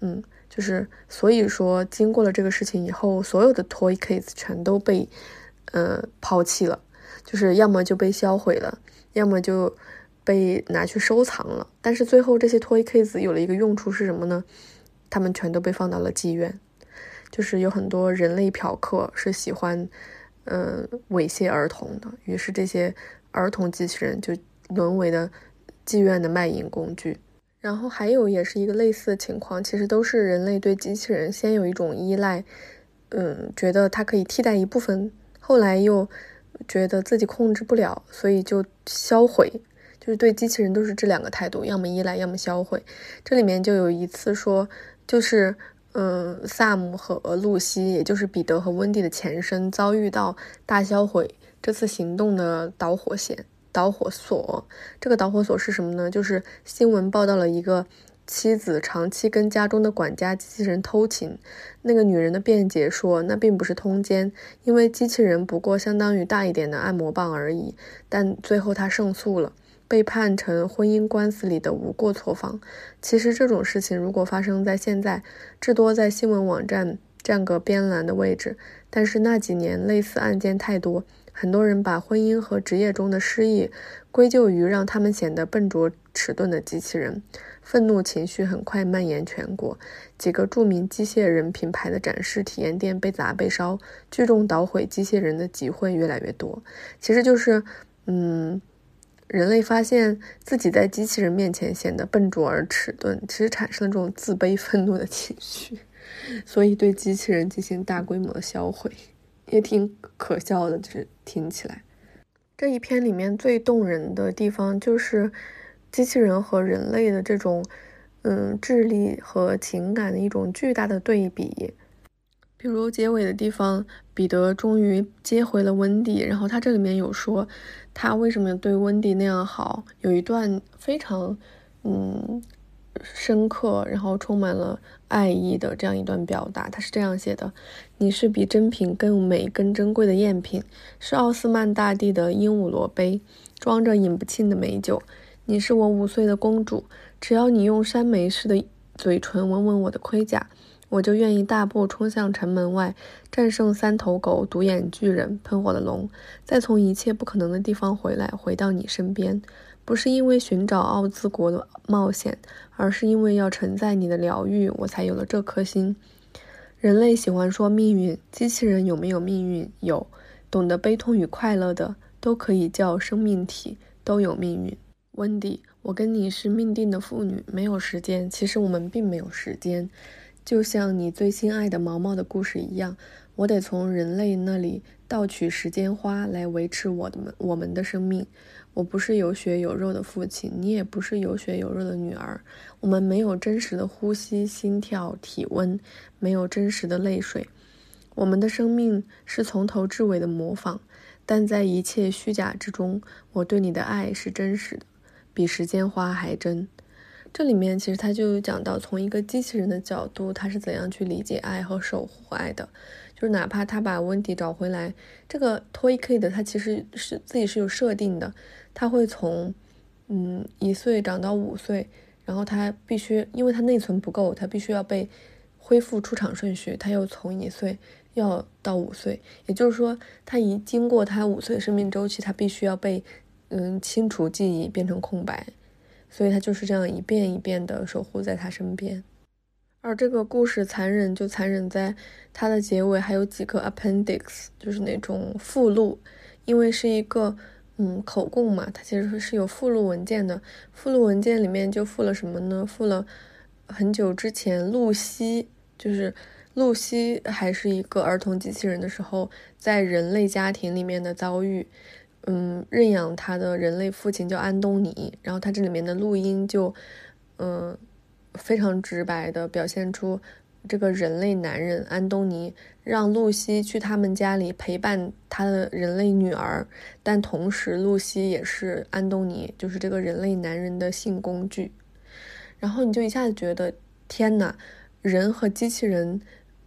嗯，就是所以说，经过了这个事情以后，所有的 Toy Kids 全都被呃抛弃了，就是要么就被销毁了，要么就。被拿去收藏了，但是最后这些 toy kids 有了一个用处是什么呢？他们全都被放到了妓院，就是有很多人类嫖客是喜欢，呃，猥亵儿童的，于是这些儿童机器人就沦为了妓院的卖淫工具。然后还有也是一个类似的情况，其实都是人类对机器人先有一种依赖，嗯，觉得它可以替代一部分，后来又觉得自己控制不了，所以就销毁。就是对机器人都是这两个态度，要么依赖，要么销毁。这里面就有一次说，就是嗯，萨姆和露西，也就是彼得和温蒂的前身，遭遇到大销毁。这次行动的导火线、导火索，这个导火索是什么呢？就是新闻报道了一个妻子长期跟家中的管家机器人偷情。那个女人的辩解说，那并不是通奸，因为机器人不过相当于大一点的按摩棒而已。但最后她胜诉了。被判成婚姻官司里的无过错方。其实这种事情如果发生在现在，至多在新闻网站占个边栏的位置。但是那几年类似案件太多，很多人把婚姻和职业中的失意归咎于让他们显得笨拙迟钝的机器人。愤怒情绪很快蔓延全国，几个著名机械人品牌的展示体验店被砸被烧，聚众捣毁机器人的集会越来越多。其实就是，嗯。人类发现自己在机器人面前显得笨拙而迟钝，其实产生了这种自卑、愤怒的情绪，所以对机器人进行大规模的销毁，也挺可笑的。就是听起来，这一篇里面最动人的地方就是机器人和人类的这种，嗯，智力和情感的一种巨大的对比。比如结尾的地方，彼得终于接回了温蒂，然后他这里面有说。他为什么对温蒂那样好？有一段非常，嗯，深刻，然后充满了爱意的这样一段表达。他是这样写的：“你是比珍品更美、更珍贵的赝品，是奥斯曼大帝的鹦鹉螺杯，装着饮不尽的美酒。你是我五岁的公主，只要你用山梅似的嘴唇吻吻我的盔甲。”我就愿意大步冲向城门外，战胜三头狗、独眼巨人、喷火的龙，再从一切不可能的地方回来，回到你身边。不是因为寻找奥兹国的冒险，而是因为要承载你的疗愈，我才有了这颗心。人类喜欢说命运，机器人有没有命运？有，懂得悲痛与快乐的都可以叫生命体，都有命运。温迪，我跟你是命定的父女，没有时间。其实我们并没有时间。就像你最心爱的毛毛的故事一样，我得从人类那里盗取时间花来维持我的们我们的生命。我不是有血有肉的父亲，你也不是有血有肉的女儿。我们没有真实的呼吸、心跳、体温，没有真实的泪水。我们的生命是从头至尾的模仿，但在一切虚假之中，我对你的爱是真实的，比时间花还真。这里面其实他就讲到，从一个机器人的角度，他是怎样去理解爱和守护爱的。就是哪怕他把温迪找回来，这个 Toy Kid 他其实是自己是有设定的，他会从嗯一岁长到五岁，然后他必须，因为他内存不够，他必须要被恢复出厂顺序，他又从一岁要到五岁，也就是说，他一经过他五岁生命周期，他必须要被嗯清除记忆，变成空白。所以他就是这样一遍一遍的守护在他身边，而这个故事残忍就残忍在它的结尾还有几个 appendix，就是那种附录，因为是一个嗯口供嘛，它其实是有附录文件的。附录文件里面就附了什么呢？附了很久之前露西，就是露西还是一个儿童机器人的时候，在人类家庭里面的遭遇。嗯，认养他的人类父亲叫安东尼，然后他这里面的录音就，嗯，非常直白的表现出这个人类男人安东尼让露西去他们家里陪伴他的人类女儿，但同时露西也是安东尼，就是这个人类男人的性工具。然后你就一下子觉得，天哪，人和机器人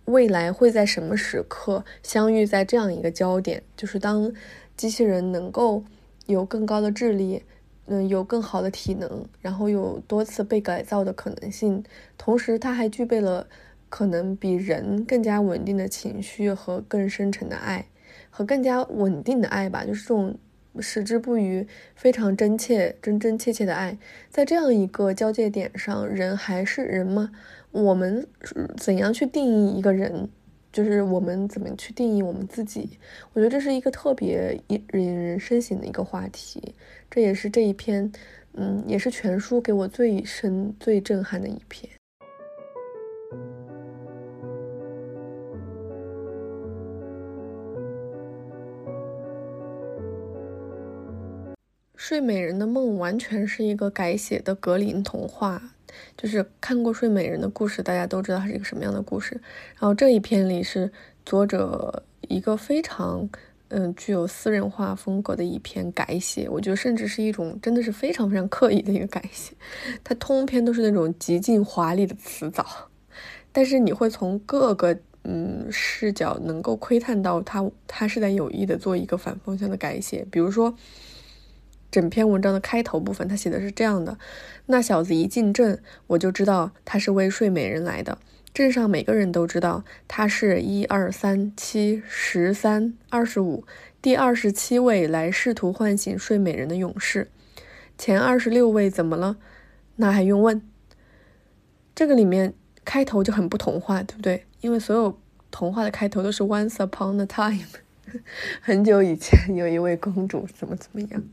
未来会在什么时刻相遇在这样一个焦点？就是当。机器人能够有更高的智力，嗯，有更好的体能，然后有多次被改造的可能性，同时它还具备了可能比人更加稳定的情绪和更深沉的爱，和更加稳定的爱吧，就是这种矢志不渝、非常真切、真真切切的爱。在这样一个交界点上，人还是人吗？我们怎样去定义一个人？就是我们怎么去定义我们自己？我觉得这是一个特别引引人深省的一个话题，这也是这一篇，嗯，也是全书给我最深、最震撼的一篇。睡美人的梦完全是一个改写的格林童话。就是看过《睡美人》的故事，大家都知道它是一个什么样的故事。然后这一篇里是作者一个非常嗯具有私人化风格的一篇改写，我觉得甚至是一种真的是非常非常刻意的一个改写。它通篇都是那种极尽华丽的词藻，但是你会从各个嗯视角能够窥探到他他是在有意的做一个反方向的改写，比如说。整篇文章的开头部分，他写的是这样的：那小子一进镇，我就知道他是为睡美人来的。镇上每个人都知道他是一二三七十三二十五第二十七位来试图唤醒睡美人的勇士。前二十六位怎么了？那还用问？这个里面开头就很不童话，对不对？因为所有童话的开头都是 Once upon a time。很久以前，有一位公主怎么怎么样？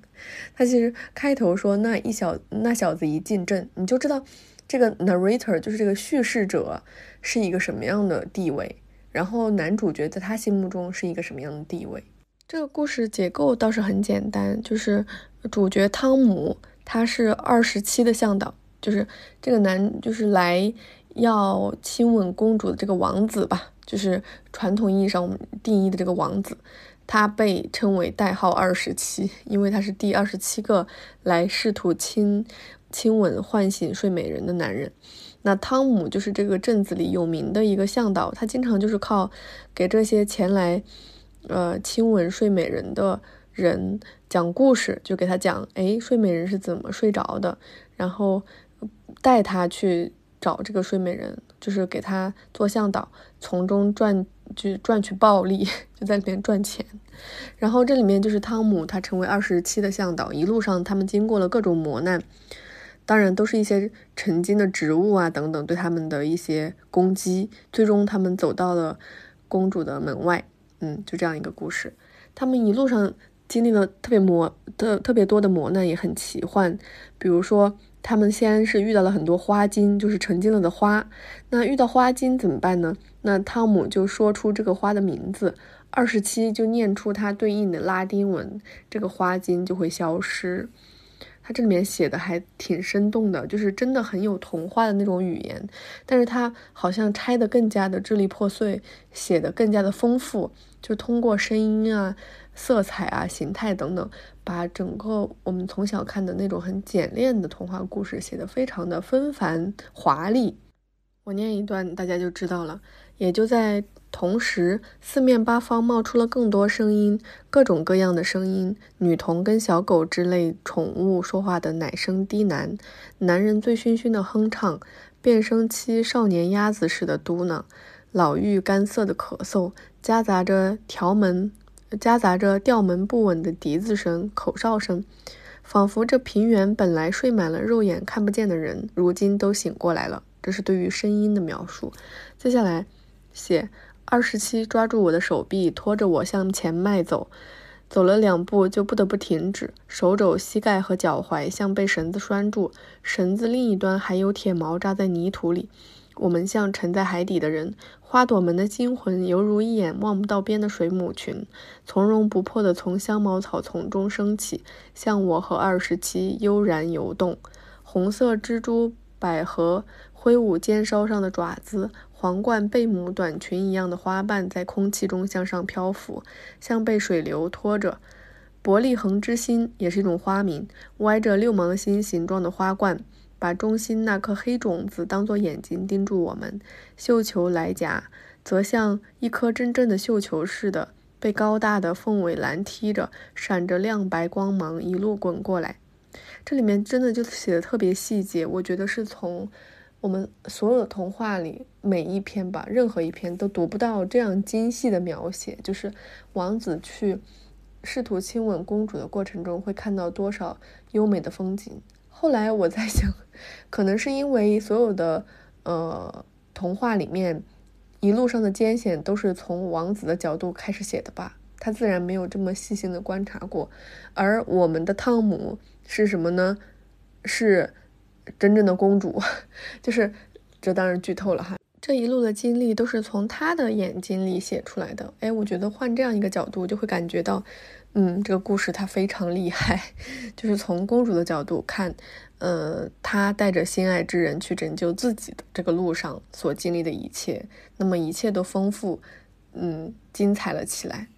她其实开头说那一小那小子一进镇，你就知道这个 narrator 就是这个叙事者是一个什么样的地位，然后男主角在他心目中是一个什么样的地位。这个故事结构倒是很简单，就是主角汤姆他是二十七的向导，就是这个男就是来要亲吻公主的这个王子吧。就是传统意义上我们定义的这个王子，他被称为代号二十七，因为他是第二十七个来试图亲亲吻唤醒睡美人的男人。那汤姆就是这个镇子里有名的一个向导，他经常就是靠给这些前来呃亲吻睡美人的人讲故事，就给他讲，哎，睡美人是怎么睡着的，然后带他去。找这个睡美人，就是给他做向导，从中赚就赚取暴利，就在里面赚钱。然后这里面就是汤姆，他成为二十七的向导，一路上他们经过了各种磨难，当然都是一些曾经的植物啊等等对他们的一些攻击，最终他们走到了公主的门外。嗯，就这样一个故事。他们一路上经历了特别磨特特别多的磨难，也很奇幻，比如说。他们先是遇到了很多花精，就是沉浸了的花。那遇到花精怎么办呢？那汤姆就说出这个花的名字，二十七就念出它对应的拉丁文，这个花精就会消失。它这里面写的还挺生动的，就是真的很有童话的那种语言，但是它好像拆的更加的支离破碎，写的更加的丰富，就通过声音啊。色彩啊，形态等等，把整个我们从小看的那种很简练的童话故事写得非常的纷繁华丽。我念一段，大家就知道了。也就在同时，四面八方冒出了更多声音，各种各样的声音：女童跟小狗之类宠物说话的奶声低喃，男人醉醺醺的哼唱，变声期少年鸭子似的嘟囔，老妪干涩的咳嗽，夹杂着条门。夹杂着调门不稳的笛子声、口哨声，仿佛这平原本来睡满了肉眼看不见的人，如今都醒过来了。这是对于声音的描述。接下来写二十七抓住我的手臂，拖着我向前迈走，走了两步就不得不停止，手肘、膝盖和脚踝像被绳子拴住，绳子另一端还有铁锚扎在泥土里。我们像沉在海底的人，花朵们的精魂犹如一眼望不到边的水母群，从容不迫地从香茅草丛中升起，向我和二十七悠然游动。红色蜘蛛、百合挥舞尖梢上的爪子，皇冠贝母短裙一样的花瓣在空气中向上漂浮，像被水流拖着。伯利恒之心也是一种花名，歪着六芒星形状的花冠，把中心那颗黑种子当作眼睛盯住我们。绣球来夹，则像一颗真正的绣球似的，被高大的凤尾兰踢着，闪着亮白光芒，一路滚过来。这里面真的就写的特别细节，我觉得是从我们所有的童话里每一篇吧，任何一篇都读不到这样精细的描写，就是王子去。试图亲吻公主的过程中，会看到多少优美的风景？后来我在想，可能是因为所有的呃童话里面一路上的艰险都是从王子的角度开始写的吧，他自然没有这么细心的观察过。而我们的汤姆是什么呢？是真正的公主，就是这当然剧透了哈。这一路的经历都是从他的眼睛里写出来的。哎，我觉得换这样一个角度，就会感觉到，嗯，这个故事它非常厉害。就是从公主的角度看，呃，她带着心爱之人去拯救自己的这个路上所经历的一切，那么一切都丰富，嗯，精彩了起来。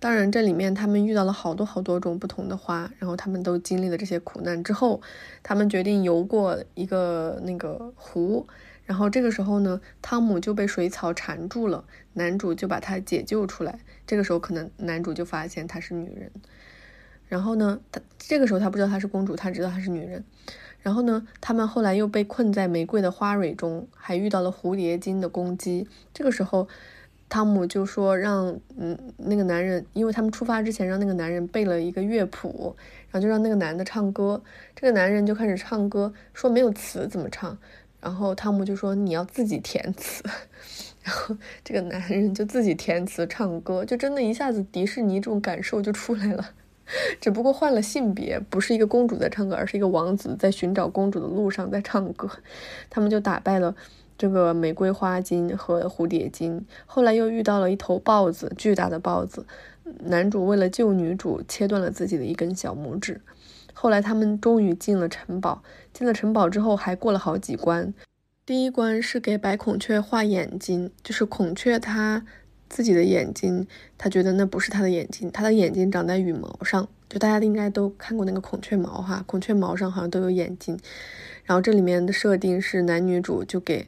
当然，这里面他们遇到了好多好多种不同的花，然后他们都经历了这些苦难之后，他们决定游过一个那个湖。然后这个时候呢，汤姆就被水草缠住了，男主就把他解救出来。这个时候可能男主就发现她是女人。然后呢，他这个时候他不知道她是公主，他知道她是女人。然后呢，他们后来又被困在玫瑰的花蕊中，还遇到了蝴蝶精的攻击。这个时候，汤姆就说让嗯那个男人，因为他们出发之前让那个男人背了一个乐谱，然后就让那个男的唱歌。这个男人就开始唱歌，说没有词怎么唱。然后汤姆就说：“你要自己填词。”然后这个男人就自己填词唱歌，就真的一下子迪士尼这种感受就出来了。只不过换了性别，不是一个公主在唱歌，而是一个王子在寻找公主的路上在唱歌。他们就打败了这个玫瑰花精和蝴蝶精，后来又遇到了一头豹子，巨大的豹子。男主为了救女主，切断了自己的一根小拇指。后来他们终于进了城堡。进了城堡之后，还过了好几关。第一关是给白孔雀画眼睛，就是孔雀它自己的眼睛，它觉得那不是它的眼睛，它的眼睛长在羽毛上。就大家应该都看过那个孔雀毛哈，孔雀毛上好像都有眼睛。然后这里面的设定是男女主就给。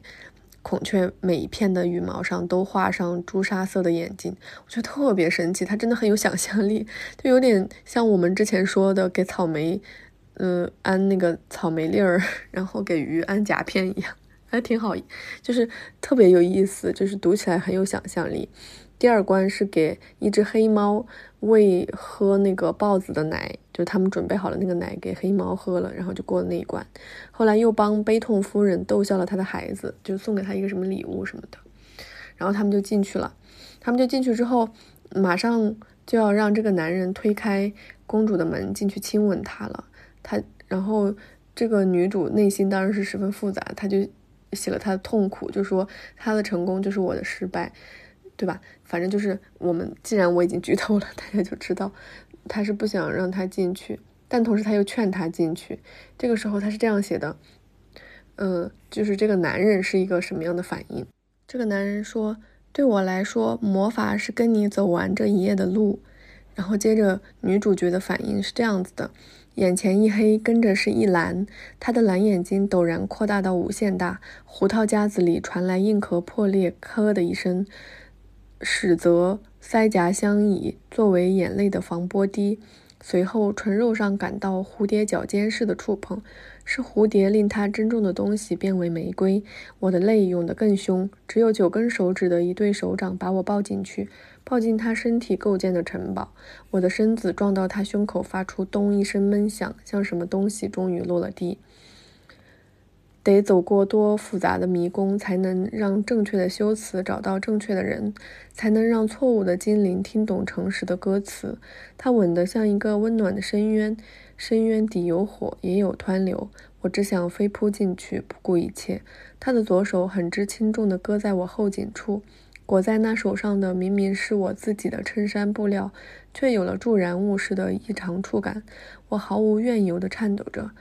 孔雀每一片的羽毛上都画上朱砂色的眼睛，我觉得特别神奇。它真的很有想象力，就有点像我们之前说的给草莓，嗯，安那个草莓粒儿，然后给鱼安夹片一样，还挺好，就是特别有意思，就是读起来很有想象力。第二关是给一只黑猫喂喝那个豹子的奶，就是他们准备好了那个奶给黑猫喝了，然后就过了那一关。后来又帮悲痛夫人逗笑了他的孩子，就送给他一个什么礼物什么的。然后他们就进去了。他们就进去之后，马上就要让这个男人推开公主的门进去亲吻她了。他然后这个女主内心当然是十分复杂，她就写了她的痛苦，就说她的成功就是我的失败。对吧？反正就是我们，既然我已经剧透了，大家就知道他是不想让他进去，但同时他又劝他进去。这个时候他是这样写的，嗯，就是这个男人是一个什么样的反应？这个男人说：“对我来说，魔法是跟你走完这一夜的路。”然后接着女主角的反应是这样子的：眼前一黑，跟着是一蓝，她的蓝眼睛陡然扩大到无限大，胡桃夹子里传来硬壳破裂，咔的一声。始则腮颊相倚，作为眼泪的防波堤。随后唇肉上感到蝴蝶脚尖似的触碰，是蝴蝶令他珍重的东西变为玫瑰。我的泪涌得更凶，只有九根手指的一对手掌把我抱进去，抱进他身体构建的城堡。我的身子撞到他胸口，发出咚一声闷响，像什么东西终于落了地。得走过多复杂的迷宫，才能让正确的修辞找到正确的人，才能让错误的精灵听懂诚实的歌词。它稳得像一个温暖的深渊，深渊底有火，也有湍流。我只想飞扑进去，不顾一切。他的左手很知轻重地搁在我后颈处，裹在那手上的明明是我自己的衬衫布料，却有了助燃物似的异常触感。我毫无怨由地颤抖着。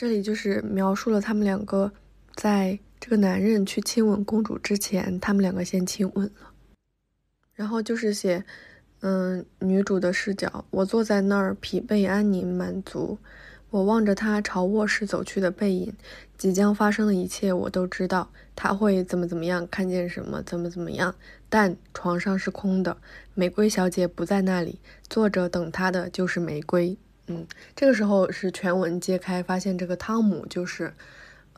这里就是描述了他们两个在这个男人去亲吻公主之前，他们两个先亲吻了。然后就是写，嗯，女主的视角，我坐在那儿，疲惫、安宁、满足。我望着他朝卧室走去的背影，即将发生的一切我都知道，他会怎么怎么样，看见什么，怎么怎么样。但床上是空的，玫瑰小姐不在那里，坐着等他的就是玫瑰。嗯，这个时候是全文揭开，发现这个汤姆就是，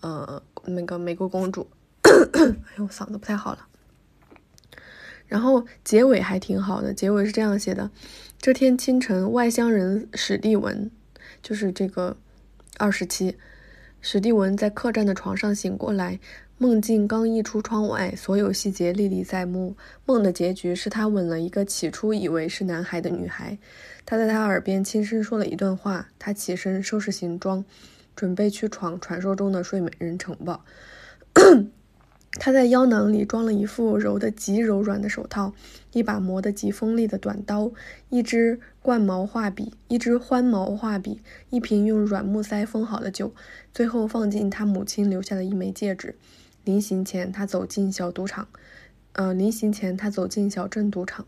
呃，那个玫瑰公主。哎呦，嗓子不太好了。然后结尾还挺好的，结尾是这样写的：这天清晨，外乡人史蒂文，就是这个二十七，史蒂文在客栈的床上醒过来，梦境刚一出窗外，所有细节历历在目。梦的结局是他吻了一个起初以为是男孩的女孩。他在他耳边轻声说了一段话。他起身收拾行装，准备去闯传说中的睡美人城堡。他在腰囊里装了一副柔得极柔软的手套，一把磨得极锋利的短刀，一支冠毛画笔，一支欢毛画笔，一瓶用软木塞封好的酒，最后放进他母亲留下的一枚戒指。临行前，他走进小赌场。呃，临行前，他走进小镇赌场。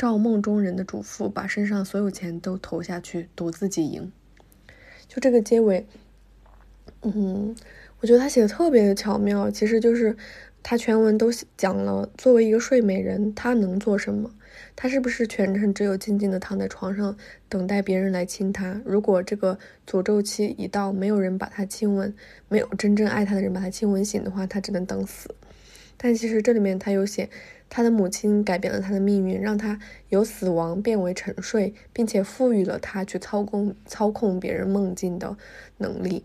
照梦中人的嘱咐，把身上所有钱都投下去，赌自己赢。就这个结尾，嗯，我觉得他写的特别的巧妙。其实就是他全文都讲了，作为一个睡美人，她能做什么？她是不是全程只有静静的躺在床上，等待别人来亲她？如果这个诅咒期一到，没有人把她亲吻，没有真正爱她的人把她亲吻醒的话，她只能等死。但其实这里面他有写。他的母亲改变了他的命运，让他由死亡变为沉睡，并且赋予了他去操控操控别人梦境的能力。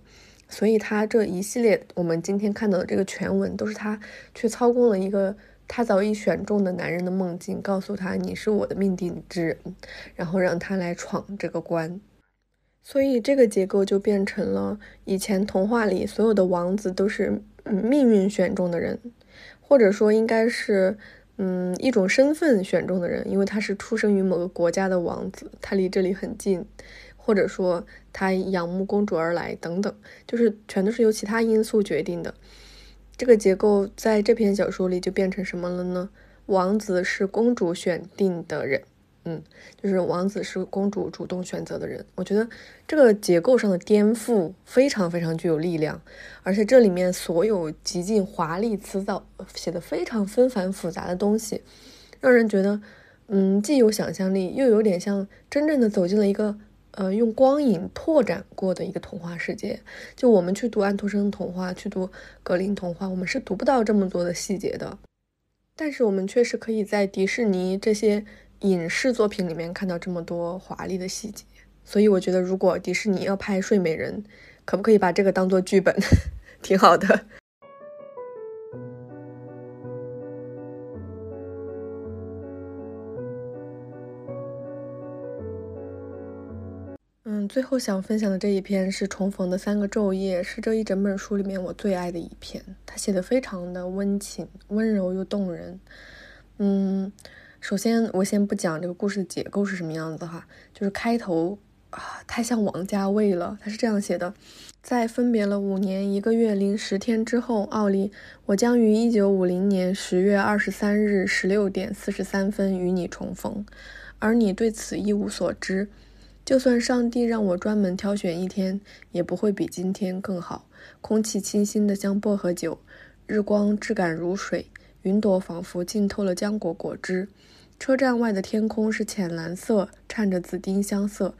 所以，他这一系列我们今天看到的这个全文，都是他去操控了一个他早已选中的男人的梦境，告诉他你是我的命定之人，然后让他来闯这个关。所以，这个结构就变成了以前童话里所有的王子都是命运选中的人，或者说应该是。嗯，一种身份选中的人，因为他是出生于某个国家的王子，他离这里很近，或者说他仰慕公主而来，等等，就是全都是由其他因素决定的。这个结构在这篇小说里就变成什么了呢？王子是公主选定的人。嗯，就是王子是公主主动选择的人，我觉得这个结构上的颠覆非常非常具有力量，而且这里面所有极尽华丽辞藻、写的非常纷繁复杂的东西，让人觉得，嗯，既有想象力，又有点像真正的走进了一个呃用光影拓展过的一个童话世界。就我们去读安徒生童话，去读格林童话，我们是读不到这么多的细节的，但是我们确实可以在迪士尼这些。影视作品里面看到这么多华丽的细节，所以我觉得如果迪士尼要拍《睡美人》，可不可以把这个当做剧本？挺好的。嗯，最后想分享的这一篇是《重逢的三个昼夜》，是这一整本书里面我最爱的一篇。他写的非常的温情、温柔又动人。嗯。首先，我先不讲这个故事的结构是什么样子哈，就是开头啊，太像王家卫了。他是这样写的：在分别了五年一个月零十天之后，奥利，我将于一九五零年十月二十三日十六点四十三分与你重逢，而你对此一无所知。就算上帝让我专门挑选一天，也不会比今天更好。空气清新的像薄荷酒，日光质感如水，云朵仿佛浸透了浆果果汁。车站外的天空是浅蓝色，掺着紫丁香色。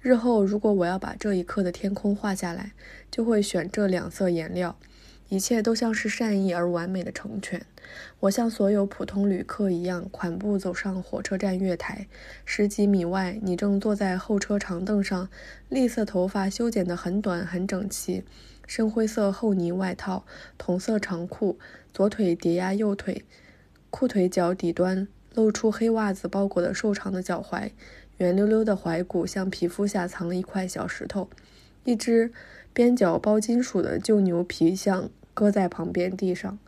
日后，如果我要把这一刻的天空画下来，就会选这两色颜料。一切都像是善意而完美的成全。我像所有普通旅客一样款步走上火车站月台。十几米外，你正坐在候车长凳上，栗色头发修剪得很短很整齐，深灰色厚呢外套，同色长裤，左腿叠压右腿，裤腿脚底端露出黑袜子包裹的瘦长的脚踝，圆溜溜的踝骨像皮肤下藏了一块小石头，一只边角包金属的旧牛皮像搁在旁边地上。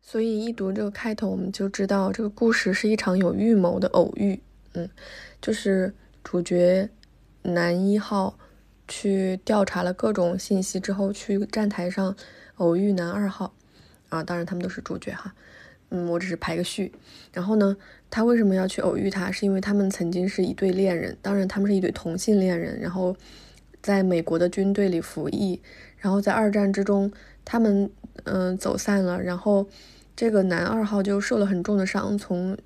所以一读这个开头，我们就知道这个故事是一场有预谋的偶遇。嗯，就是主角男一号去调查了各种信息之后，去站台上偶遇男二号。啊，当然他们都是主角哈。嗯，我只是排个序。然后呢，他为什么要去偶遇他？是因为他们曾经是一对恋人，当然他们是一对同性恋人。然后在美国的军队里服役，然后在二战之中，他们嗯走散了，然后。这个男二号就受了很重的伤，从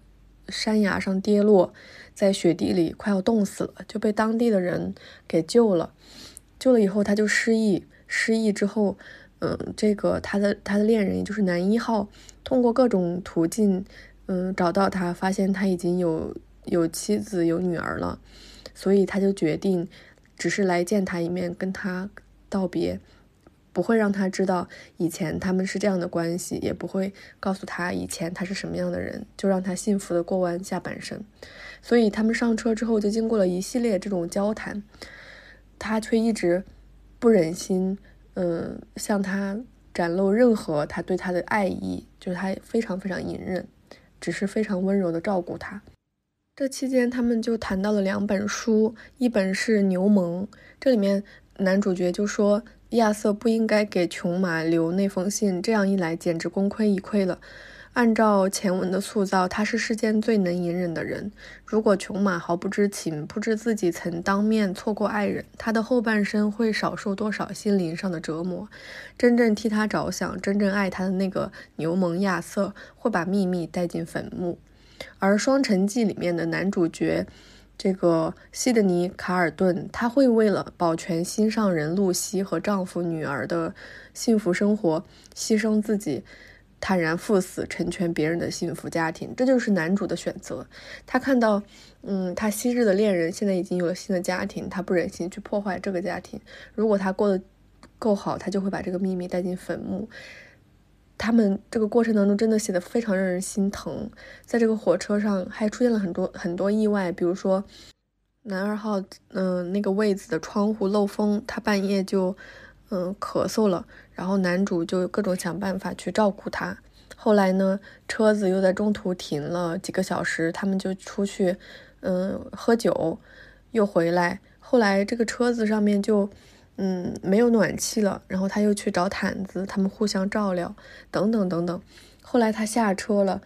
山崖上跌落，在雪地里快要冻死了，就被当地的人给救了。救了以后，他就失忆。失忆之后，嗯，这个他的他的恋人，也就是男一号，通过各种途径，嗯，找到他，发现他已经有有妻子有女儿了，所以他就决定，只是来见他一面，跟他道别。不会让他知道以前他们是这样的关系，也不会告诉他以前他是什么样的人，就让他幸福的过完下半生。所以他们上车之后就经过了一系列这种交谈，他却一直不忍心，嗯，向他展露任何他对她的爱意，就是他非常非常隐忍，只是非常温柔的照顾她。这期间他们就谈到了两本书，一本是《牛虻》，这里面男主角就说。亚瑟不应该给琼玛留那封信，这样一来简直功亏一篑了。按照前文的塑造，他是世间最能隐忍的人。如果琼玛毫不知情，不知自己曾当面错过爱人，他的后半生会少受多少心灵上的折磨？真正替他着想、真正爱他的那个牛虻亚瑟，会把秘密带进坟墓。而《双城记》里面的男主角。这个西德尼·卡尔顿，他会为了保全心上人露西和丈夫、女儿的幸福生活，牺牲自己，坦然赴死，成全别人的幸福家庭。这就是男主的选择。他看到，嗯，他昔日的恋人现在已经有了新的家庭，他不忍心去破坏这个家庭。如果他过得够好，他就会把这个秘密带进坟墓。他们这个过程当中真的写的非常让人心疼，在这个火车上还出现了很多很多意外，比如说男二号，嗯，那个位子的窗户漏风，他半夜就嗯咳嗽了，然后男主就各种想办法去照顾他。后来呢，车子又在中途停了几个小时，他们就出去嗯喝酒，又回来。后来这个车子上面就。嗯，没有暖气了，然后他又去找毯子，他们互相照料，等等等等。后来他下车了，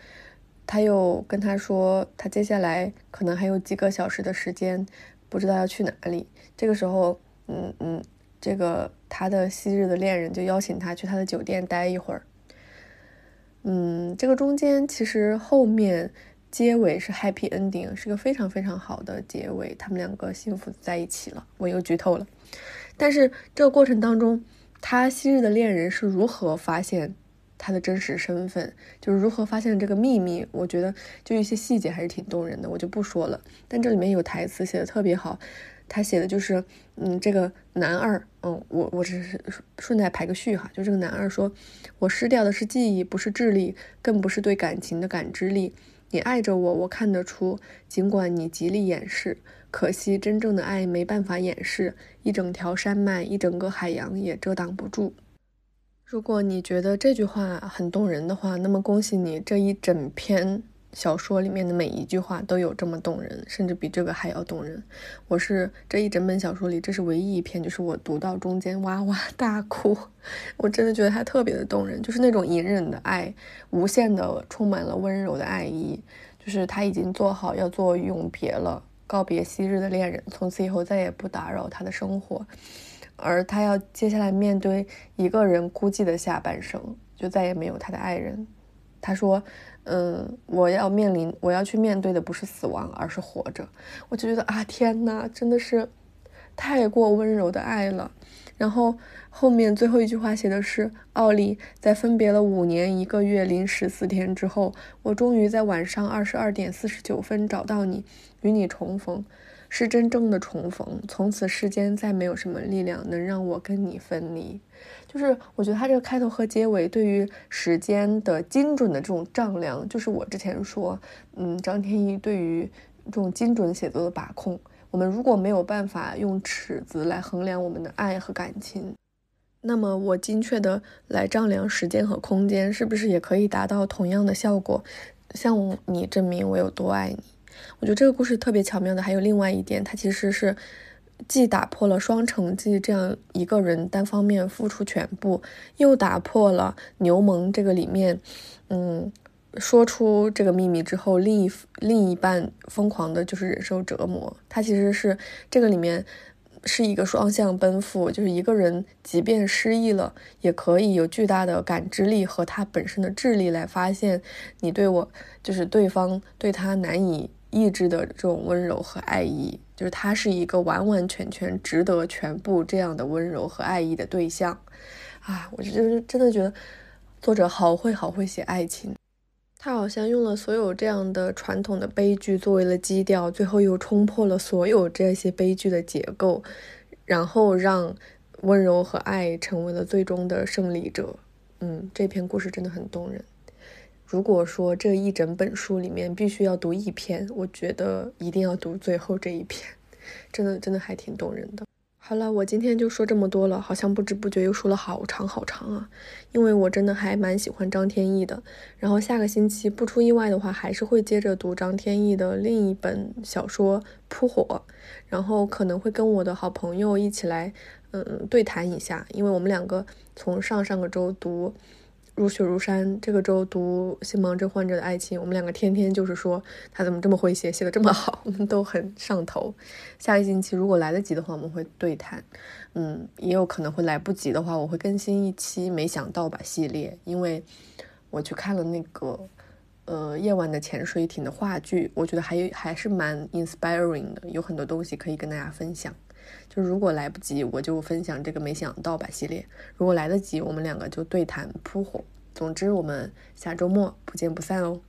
他又跟他说，他接下来可能还有几个小时的时间，不知道要去哪里。这个时候，嗯嗯，这个他的昔日的恋人就邀请他去他的酒店待一会儿。嗯，这个中间其实后面结尾是 happy ending，是个非常非常好的结尾，他们两个幸福在一起了。我又剧透了。但是这个过程当中，他昔日的恋人是如何发现他的真实身份，就是如何发现这个秘密？我觉得就一些细节还是挺动人的，我就不说了。但这里面有台词写的特别好，他写的就是，嗯，这个男二，嗯，我我只是顺带排个序哈，就这个男二说，我失掉的是记忆，不是智力，更不是对感情的感知力。你爱着我，我看得出，尽管你极力掩饰。可惜，真正的爱没办法掩饰，一整条山脉，一整个海洋也遮挡不住。如果你觉得这句话很动人的话，那么恭喜你，这一整篇小说里面的每一句话都有这么动人，甚至比这个还要动人。我是这一整本小说里，这是唯一一篇，就是我读到中间哇哇大哭。我真的觉得它特别的动人，就是那种隐忍的爱，无限的充满了温柔的爱意，就是他已经做好要做永别了。告别昔日的恋人，从此以后再也不打扰他的生活，而他要接下来面对一个人孤寂的下半生，就再也没有他的爱人。他说：“嗯，我要面临，我要去面对的不是死亡，而是活着。”我就觉得啊，天哪，真的是太过温柔的爱了。然后后面最后一句话写的是：“奥利，在分别了五年一个月零十四天之后，我终于在晚上二十二点四十九分找到你，与你重逢。”是真正的重逢，从此世间再没有什么力量能让我跟你分离。就是我觉得他这个开头和结尾对于时间的精准的这种丈量，就是我之前说，嗯，张天翼对于这种精准写作的把控。我们如果没有办法用尺子来衡量我们的爱和感情，那么我精确的来丈量时间和空间，是不是也可以达到同样的效果，向你证明我有多爱你？我觉得这个故事特别巧妙的，还有另外一点，它其实是既打破了双城记这样一个人单方面付出全部，又打破了牛虻这个里面，嗯，说出这个秘密之后，另一另一半疯狂的就是忍受折磨。他其实是这个里面是一个双向奔赴，就是一个人即便失忆了，也可以有巨大的感知力和他本身的智力来发现你对我，就是对方对他难以。意志的这种温柔和爱意，就是他是一个完完全全值得全部这样的温柔和爱意的对象，啊，我就是真的觉得作者好会好会写爱情，他好像用了所有这样的传统的悲剧作为了基调，最后又冲破了所有这些悲剧的结构，然后让温柔和爱成为了最终的胜利者。嗯，这篇故事真的很动人。如果说这一整本书里面必须要读一篇，我觉得一定要读最后这一篇，真的真的还挺动人的。好了，我今天就说这么多了，好像不知不觉又说了好长好长啊，因为我真的还蛮喜欢张天翼的。然后下个星期不出意外的话，还是会接着读张天翼的另一本小说《扑火》，然后可能会跟我的好朋友一起来，嗯，对谈一下，因为我们两个从上上个周读。如雪如山，这个周读心盲症患者的爱情，我们两个天天就是说他怎么这么会写，写的这么好，我们都很上头。下一星期如果来得及的话，我们会对谈。嗯，也有可能会来不及的话，我会更新一期没想到吧系列，因为我去看了那个呃夜晚的潜水艇的话剧，我觉得还还是蛮 inspiring 的，有很多东西可以跟大家分享。如果来不及，我就分享这个没想到吧系列；如果来得及，我们两个就对谈扑火。总之，我们下周末不见不散哦。